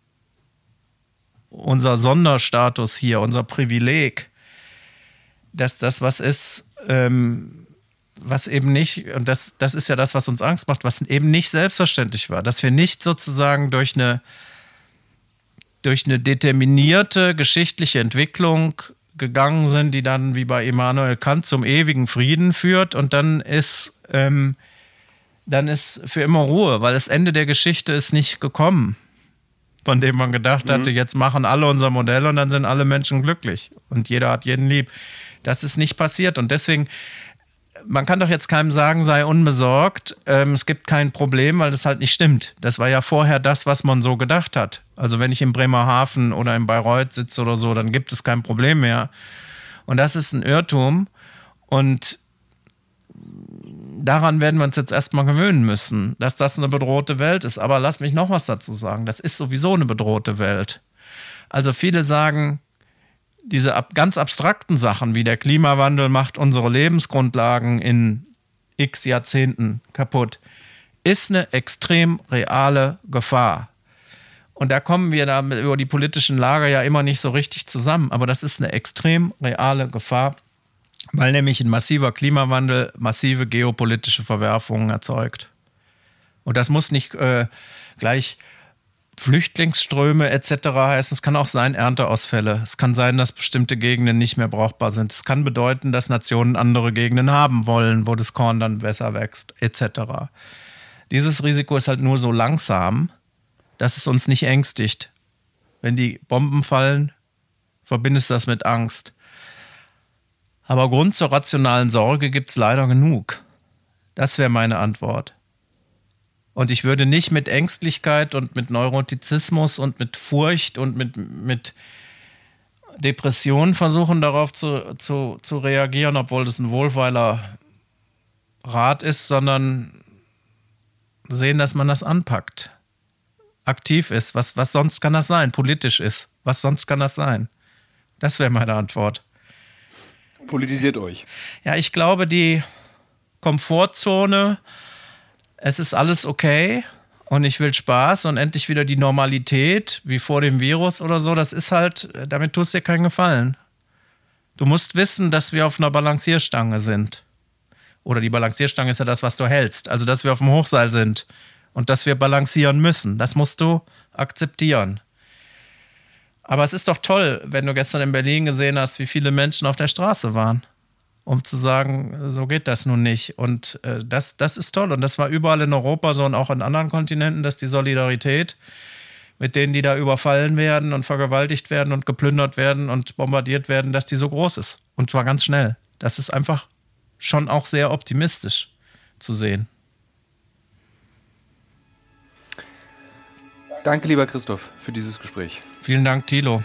unser Sonderstatus hier, unser Privileg, dass das was ist, ähm, was eben nicht, und das, das ist ja das, was uns Angst macht, was eben nicht selbstverständlich war, dass wir nicht sozusagen durch eine, durch eine determinierte geschichtliche Entwicklung gegangen sind, die dann wie bei Immanuel Kant zum ewigen Frieden führt und dann ist, ähm, dann ist für immer Ruhe, weil das Ende der Geschichte ist nicht gekommen, von dem man gedacht mhm. hatte, jetzt machen alle unser Modell und dann sind alle Menschen glücklich und jeder hat jeden lieb. Das ist nicht passiert und deswegen man kann doch jetzt keinem sagen, sei unbesorgt, ähm, es gibt kein Problem, weil das halt nicht stimmt. Das war ja vorher das, was man so gedacht hat. Also wenn ich in Bremerhaven oder in Bayreuth sitze oder so, dann gibt es kein Problem mehr. Und das ist ein Irrtum. Und daran werden wir uns jetzt erstmal gewöhnen müssen, dass das eine bedrohte Welt ist. Aber lass mich noch was dazu sagen. Das ist sowieso eine bedrohte Welt. Also viele sagen, diese ab, ganz abstrakten Sachen wie der Klimawandel macht unsere Lebensgrundlagen in x Jahrzehnten kaputt, ist eine extrem reale Gefahr. Und da kommen wir da über die politischen Lager ja immer nicht so richtig zusammen. Aber das ist eine extrem reale Gefahr, weil nämlich ein massiver Klimawandel massive geopolitische Verwerfungen erzeugt. Und das muss nicht äh, gleich Flüchtlingsströme etc. heißen. Es kann auch sein Ernteausfälle. Es kann sein, dass bestimmte Gegenden nicht mehr brauchbar sind. Es kann bedeuten, dass Nationen andere Gegenden haben wollen, wo das Korn dann besser wächst etc. Dieses Risiko ist halt nur so langsam, dass es uns nicht ängstigt. Wenn die Bomben fallen, verbindest du das mit Angst. Aber Grund zur rationalen Sorge gibt es leider genug. Das wäre meine Antwort. Und ich würde nicht mit Ängstlichkeit und mit Neurotizismus und mit Furcht und mit, mit Depression versuchen, darauf zu, zu, zu reagieren, obwohl das ein wohlweiler Rat ist, sondern sehen, dass man das anpackt. Aktiv ist. Was, was sonst kann das sein? Politisch ist. Was sonst kann das sein? Das wäre meine Antwort. Politisiert euch. Ja, ich glaube, die Komfortzone es ist alles okay und ich will Spaß und endlich wieder die Normalität, wie vor dem Virus oder so, das ist halt, damit tust du dir keinen Gefallen. Du musst wissen, dass wir auf einer Balancierstange sind. Oder die Balancierstange ist ja das, was du hältst. Also, dass wir auf dem Hochseil sind und dass wir balancieren müssen. Das musst du akzeptieren. Aber es ist doch toll, wenn du gestern in Berlin gesehen hast, wie viele Menschen auf der Straße waren um zu sagen, so geht das nun nicht. Und äh, das, das ist toll. Und das war überall in Europa so und auch in anderen Kontinenten, dass die Solidarität mit denen, die da überfallen werden und vergewaltigt werden und geplündert werden und bombardiert werden, dass die so groß ist. Und zwar ganz schnell. Das ist einfach schon auch sehr optimistisch zu sehen. Danke, lieber Christoph, für dieses Gespräch. Vielen Dank, Thilo.